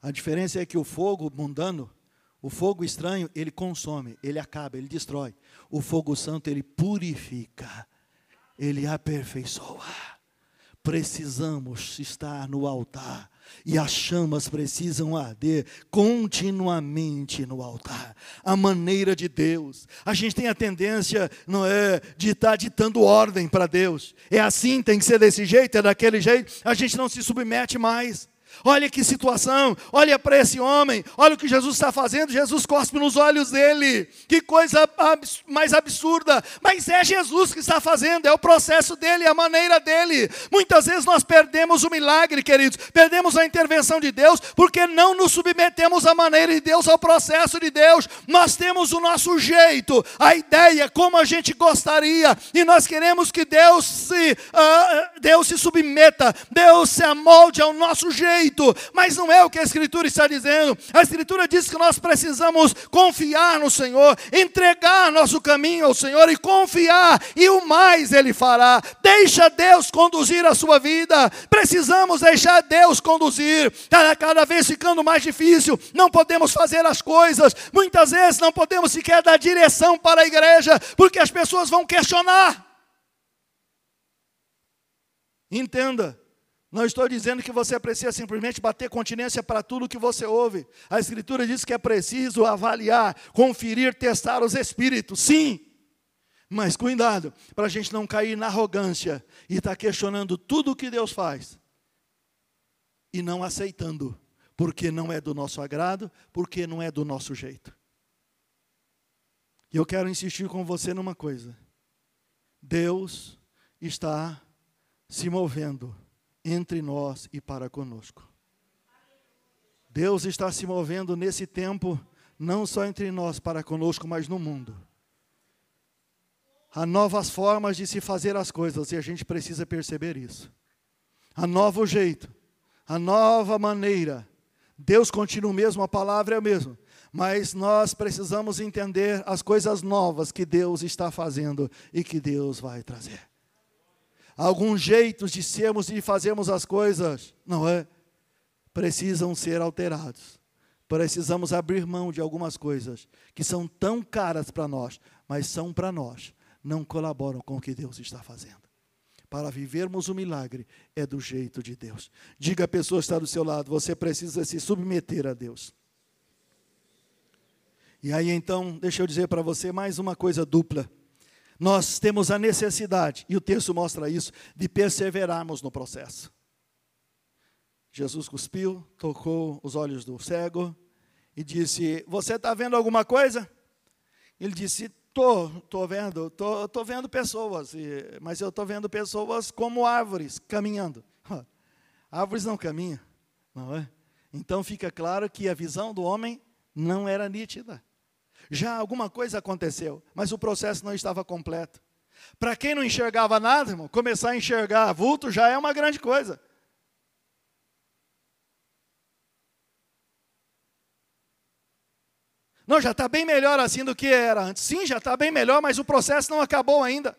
A diferença é que o fogo mundano, o fogo estranho, ele consome, ele acaba, ele destrói. O fogo santo, ele purifica, ele aperfeiçoa. Precisamos estar no altar e as chamas precisam arder continuamente no altar. A maneira de Deus. A gente tem a tendência, não é, de estar ditando ordem para Deus. É assim, tem que ser desse jeito, é daquele jeito. A gente não se submete mais. Olha que situação, olha para esse homem, olha o que Jesus está fazendo. Jesus cospe nos olhos dele, que coisa mais absurda, mas é Jesus que está fazendo, é o processo dele, é a maneira dele. Muitas vezes nós perdemos o milagre, queridos, perdemos a intervenção de Deus, porque não nos submetemos à maneira de Deus, ao processo de Deus. Nós temos o nosso jeito, a ideia, como a gente gostaria, e nós queremos que Deus se, uh, Deus se submeta, Deus se amolde ao nosso jeito mas não é o que a Escritura está dizendo. A Escritura diz que nós precisamos confiar no Senhor, entregar nosso caminho ao Senhor e confiar, e o mais Ele fará. Deixa Deus conduzir a sua vida. Precisamos deixar Deus conduzir. Está cada vez ficando mais difícil. Não podemos fazer as coisas. Muitas vezes não podemos sequer dar direção para a igreja, porque as pessoas vão questionar. Entenda, não estou dizendo que você precisa simplesmente bater continência para tudo que você ouve. A Escritura diz que é preciso avaliar, conferir, testar os espíritos. Sim. Mas cuidado, para a gente não cair na arrogância e estar tá questionando tudo o que Deus faz e não aceitando, porque não é do nosso agrado, porque não é do nosso jeito. E eu quero insistir com você numa coisa: Deus está se movendo entre nós e para conosco. Deus está se movendo nesse tempo, não só entre nós para conosco, mas no mundo. Há novas formas de se fazer as coisas e a gente precisa perceber isso. Há novo jeito, a nova maneira. Deus continua o mesmo, a palavra é a mesma, mas nós precisamos entender as coisas novas que Deus está fazendo e que Deus vai trazer alguns jeitos de sermos e fazermos as coisas, não é? Precisam ser alterados. Precisamos abrir mão de algumas coisas que são tão caras para nós, mas são para nós, não colaboram com o que Deus está fazendo. Para vivermos o milagre é do jeito de Deus. Diga a pessoa que está do seu lado, você precisa se submeter a Deus. E aí então, deixa eu dizer para você mais uma coisa dupla nós temos a necessidade, e o texto mostra isso, de perseverarmos no processo. Jesus cuspiu, tocou os olhos do cego e disse: Você está vendo alguma coisa? Ele disse: Tô, tô vendo, tô, tô vendo pessoas, mas eu estou vendo pessoas como árvores caminhando. *laughs* Árvores não caminham, não é? Então fica claro que a visão do homem não era nítida já alguma coisa aconteceu, mas o processo não estava completo. Para quem não enxergava nada, irmão, começar a enxergar vulto já é uma grande coisa. Não, já está bem melhor assim do que era antes. Sim, já está bem melhor, mas o processo não acabou ainda.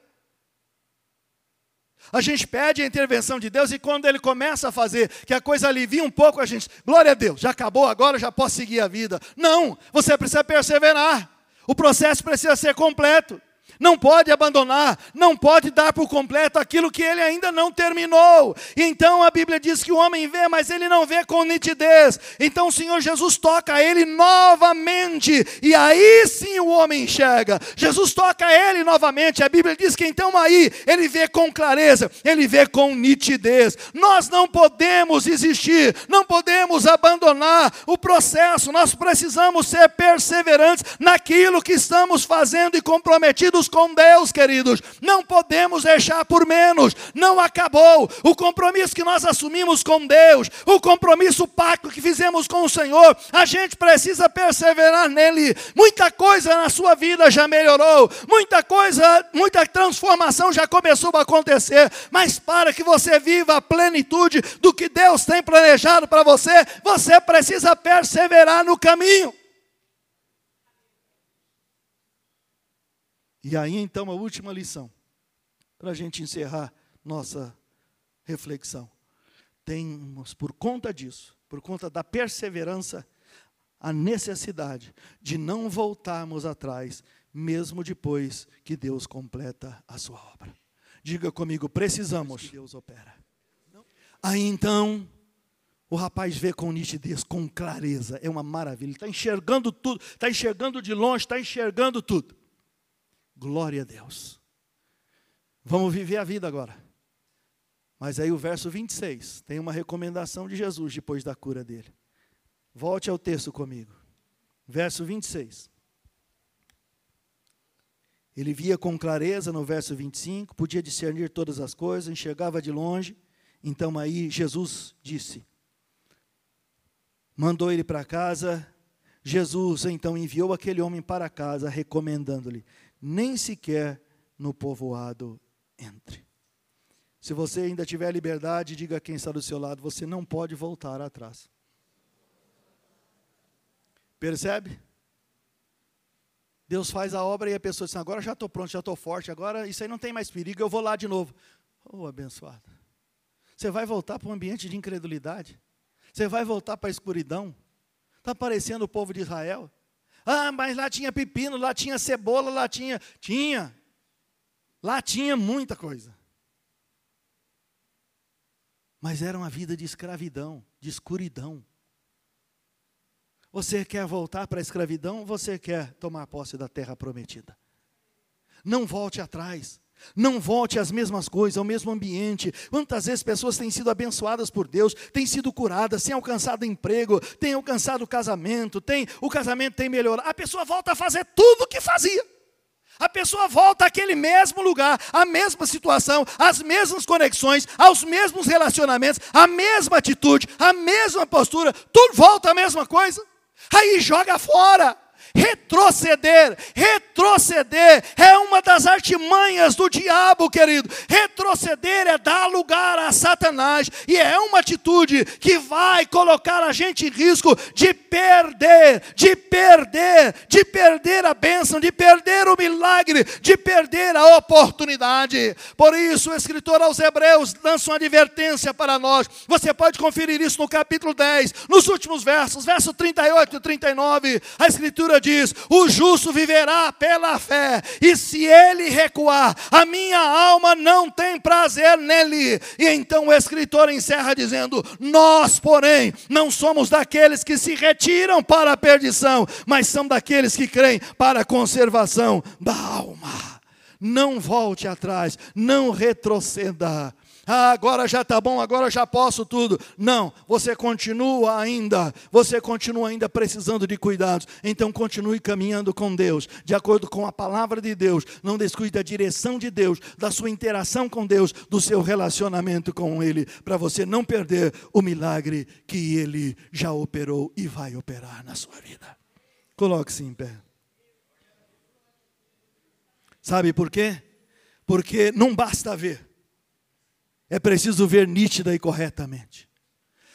A gente pede a intervenção de Deus e quando Ele começa a fazer que a coisa alivia um pouco, a gente, glória a Deus, já acabou, agora já posso seguir a vida. Não, você precisa perseverar. O processo precisa ser completo não pode abandonar, não pode dar por completo aquilo que ele ainda não terminou. Então a Bíblia diz que o homem vê, mas ele não vê com nitidez. Então o Senhor Jesus toca ele novamente, e aí sim o homem enxerga. Jesus toca ele novamente. A Bíblia diz que então aí ele vê com clareza, ele vê com nitidez. Nós não podemos existir, não podemos abandonar o processo, nós precisamos ser perseverantes naquilo que estamos fazendo e comprometidos com Deus, queridos. Não podemos deixar por menos. Não acabou. O compromisso que nós assumimos com Deus, o compromisso, o pacto que fizemos com o Senhor, a gente precisa perseverar nele. Muita coisa na sua vida já melhorou, muita coisa, muita transformação já começou a acontecer, mas para que você viva a plenitude do que Deus tem planejado para você, você precisa perseverar no caminho. E aí então a última lição, para a gente encerrar nossa reflexão. Temos, por conta disso, por conta da perseverança, a necessidade de não voltarmos atrás, mesmo depois que Deus completa a sua obra. Diga comigo, precisamos. Deus opera. Aí então, o rapaz vê com nitidez, com clareza, é uma maravilha. Ele está enxergando tudo, está enxergando de longe, está enxergando tudo. Glória a Deus. Vamos viver a vida agora. Mas aí o verso 26 tem uma recomendação de Jesus depois da cura dele. Volte ao texto comigo. Verso 26. Ele via com clareza no verso 25, podia discernir todas as coisas, enxergava de longe. Então aí Jesus disse: mandou ele para casa. Jesus então enviou aquele homem para casa, recomendando-lhe: nem sequer no povoado entre. Se você ainda tiver liberdade, diga a quem está do seu lado, você não pode voltar atrás. Percebe? Deus faz a obra e a pessoa diz: agora já estou pronto, já estou forte, agora isso aí não tem mais perigo, eu vou lá de novo. Oh, abençoado. Você vai voltar para um ambiente de incredulidade? Você vai voltar para a escuridão? Está parecendo o povo de Israel? Ah, mas lá tinha pepino, lá tinha cebola, lá tinha. Tinha. Lá tinha muita coisa. Mas era uma vida de escravidão, de escuridão. Você quer voltar para a escravidão? Você quer tomar posse da terra prometida? Não volte atrás. Não volte às mesmas coisas, ao mesmo ambiente. Quantas vezes pessoas têm sido abençoadas por Deus, têm sido curadas, têm alcançado emprego, têm alcançado casamento, tem, o casamento tem melhorado. A pessoa volta a fazer tudo o que fazia. A pessoa volta àquele mesmo lugar, à mesma situação, às mesmas conexões, aos mesmos relacionamentos, à mesma atitude, à mesma postura, tudo volta à mesma coisa. Aí joga fora. Retroceder, retroceder é uma das artimanhas do diabo, querido. Retroceder é dar lugar a Satanás, e é uma atitude que vai colocar a gente em risco de perder, de perder, de perder a bênção, de perder o milagre, de perder a oportunidade. Por isso, o escritor aos Hebreus lança uma advertência para nós. Você pode conferir isso no capítulo 10, nos últimos versos, verso 38 e 39. A escritura diz: O justo viverá pela fé, e se ele recuar, a minha alma não tem prazer nele. E então o escritor encerra dizendo: Nós, porém, não somos daqueles que se retiram para a perdição, mas são daqueles que creem para a conservação da alma. Não volte atrás, não retroceda. Ah, agora já está bom, agora já posso tudo. Não, você continua ainda, você continua ainda precisando de cuidados. Então continue caminhando com Deus, de acordo com a palavra de Deus. Não descuide da direção de Deus, da sua interação com Deus, do seu relacionamento com Ele, para você não perder o milagre que Ele já operou e vai operar na sua vida. Coloque-se em pé. Sabe por quê? Porque não basta ver é preciso ver nítida e corretamente.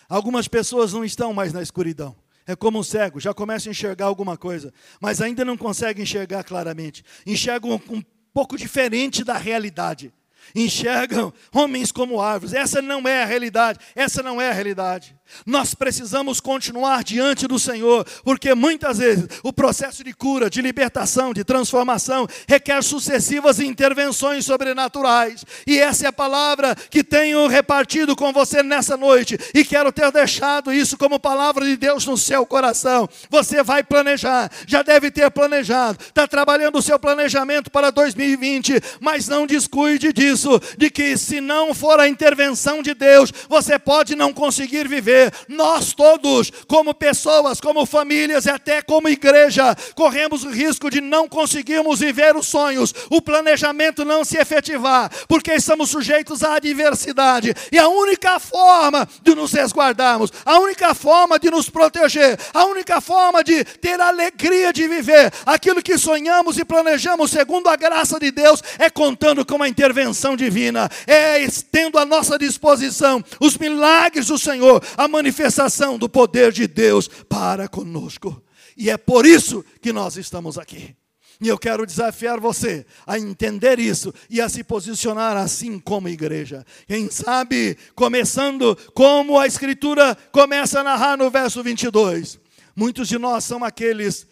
Algumas pessoas não estão mais na escuridão. É como um cego, já começa a enxergar alguma coisa, mas ainda não consegue enxergar claramente. Enxergam um, um pouco diferente da realidade. Enxergam homens como árvores. Essa não é a realidade. Essa não é a realidade. Nós precisamos continuar diante do Senhor, porque muitas vezes o processo de cura, de libertação, de transformação requer sucessivas intervenções sobrenaturais. E essa é a palavra que tenho repartido com você nessa noite, e quero ter deixado isso como palavra de Deus no seu coração. Você vai planejar, já deve ter planejado, está trabalhando o seu planejamento para 2020, mas não descuide disso, de que se não for a intervenção de Deus, você pode não conseguir viver nós todos, como pessoas, como famílias e até como igreja, corremos o risco de não conseguirmos viver os sonhos, o planejamento não se efetivar, porque estamos sujeitos à adversidade. E a única forma de nos resguardarmos, a única forma de nos proteger, a única forma de ter alegria de viver aquilo que sonhamos e planejamos segundo a graça de Deus é contando com a intervenção divina, é tendo à nossa disposição os milagres do Senhor, a a manifestação do poder de Deus para conosco. E é por isso que nós estamos aqui. E eu quero desafiar você a entender isso e a se posicionar assim como igreja. Quem sabe, começando como a Escritura começa a narrar no verso 22. Muitos de nós são aqueles,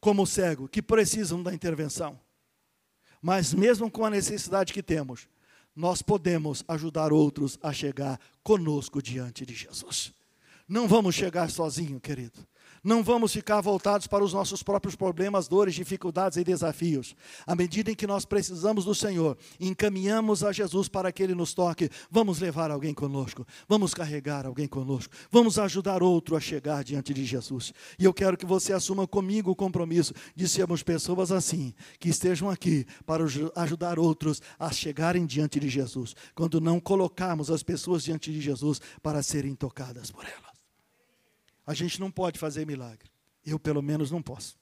como o cego, que precisam da intervenção. Mas mesmo com a necessidade que temos, nós podemos ajudar outros a chegar conosco diante de Jesus. Não vamos chegar sozinhos, querido. Não vamos ficar voltados para os nossos próprios problemas, dores, dificuldades e desafios. À medida em que nós precisamos do Senhor, encaminhamos a Jesus para que Ele nos toque, vamos levar alguém conosco, vamos carregar alguém conosco, vamos ajudar outro a chegar diante de Jesus. E eu quero que você assuma comigo o compromisso de sermos pessoas assim, que estejam aqui para ajudar outros a chegarem diante de Jesus, quando não colocarmos as pessoas diante de Jesus para serem tocadas por ela. A gente não pode fazer milagre. Eu, pelo menos, não posso.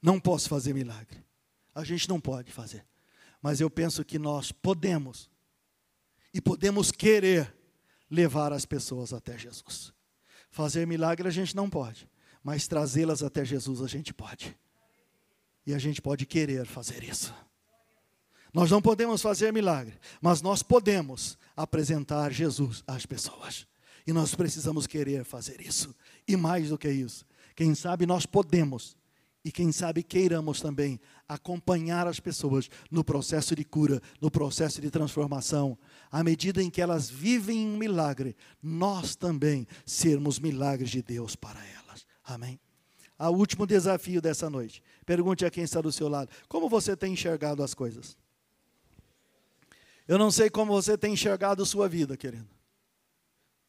Não posso fazer milagre. A gente não pode fazer. Mas eu penso que nós podemos e podemos querer levar as pessoas até Jesus. Fazer milagre a gente não pode, mas trazê-las até Jesus a gente pode. E a gente pode querer fazer isso. Nós não podemos fazer milagre, mas nós podemos apresentar Jesus às pessoas. E nós precisamos querer fazer isso. E mais do que isso, quem sabe nós podemos e quem sabe queiramos também acompanhar as pessoas no processo de cura, no processo de transformação, à medida em que elas vivem um milagre, nós também sermos milagres de Deus para elas. Amém. O último desafio dessa noite. Pergunte a quem está do seu lado: como você tem enxergado as coisas? Eu não sei como você tem enxergado sua vida, querido.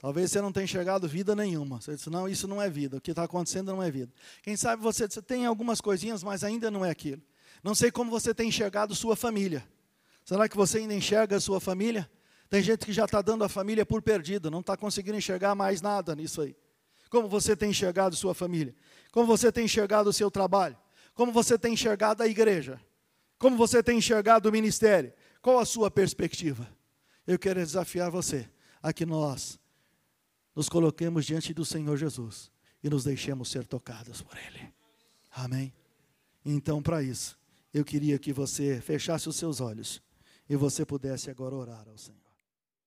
Talvez você não tenha enxergado vida nenhuma. Você disse, não, isso não é vida. O que está acontecendo não é vida. Quem sabe você, tem algumas coisinhas, mas ainda não é aquilo. Não sei como você tem enxergado sua família. Será que você ainda enxerga a sua família? Tem gente que já está dando a família por perdida, não está conseguindo enxergar mais nada nisso aí. Como você tem enxergado sua família? Como você tem enxergado o seu trabalho? Como você tem enxergado a igreja? Como você tem enxergado o ministério? Qual a sua perspectiva? Eu quero desafiar você a que nós nos coloquemos diante do Senhor Jesus e nos deixemos ser tocados por Ele. Amém? Então, para isso, eu queria que você fechasse os seus olhos e você pudesse agora orar ao Senhor.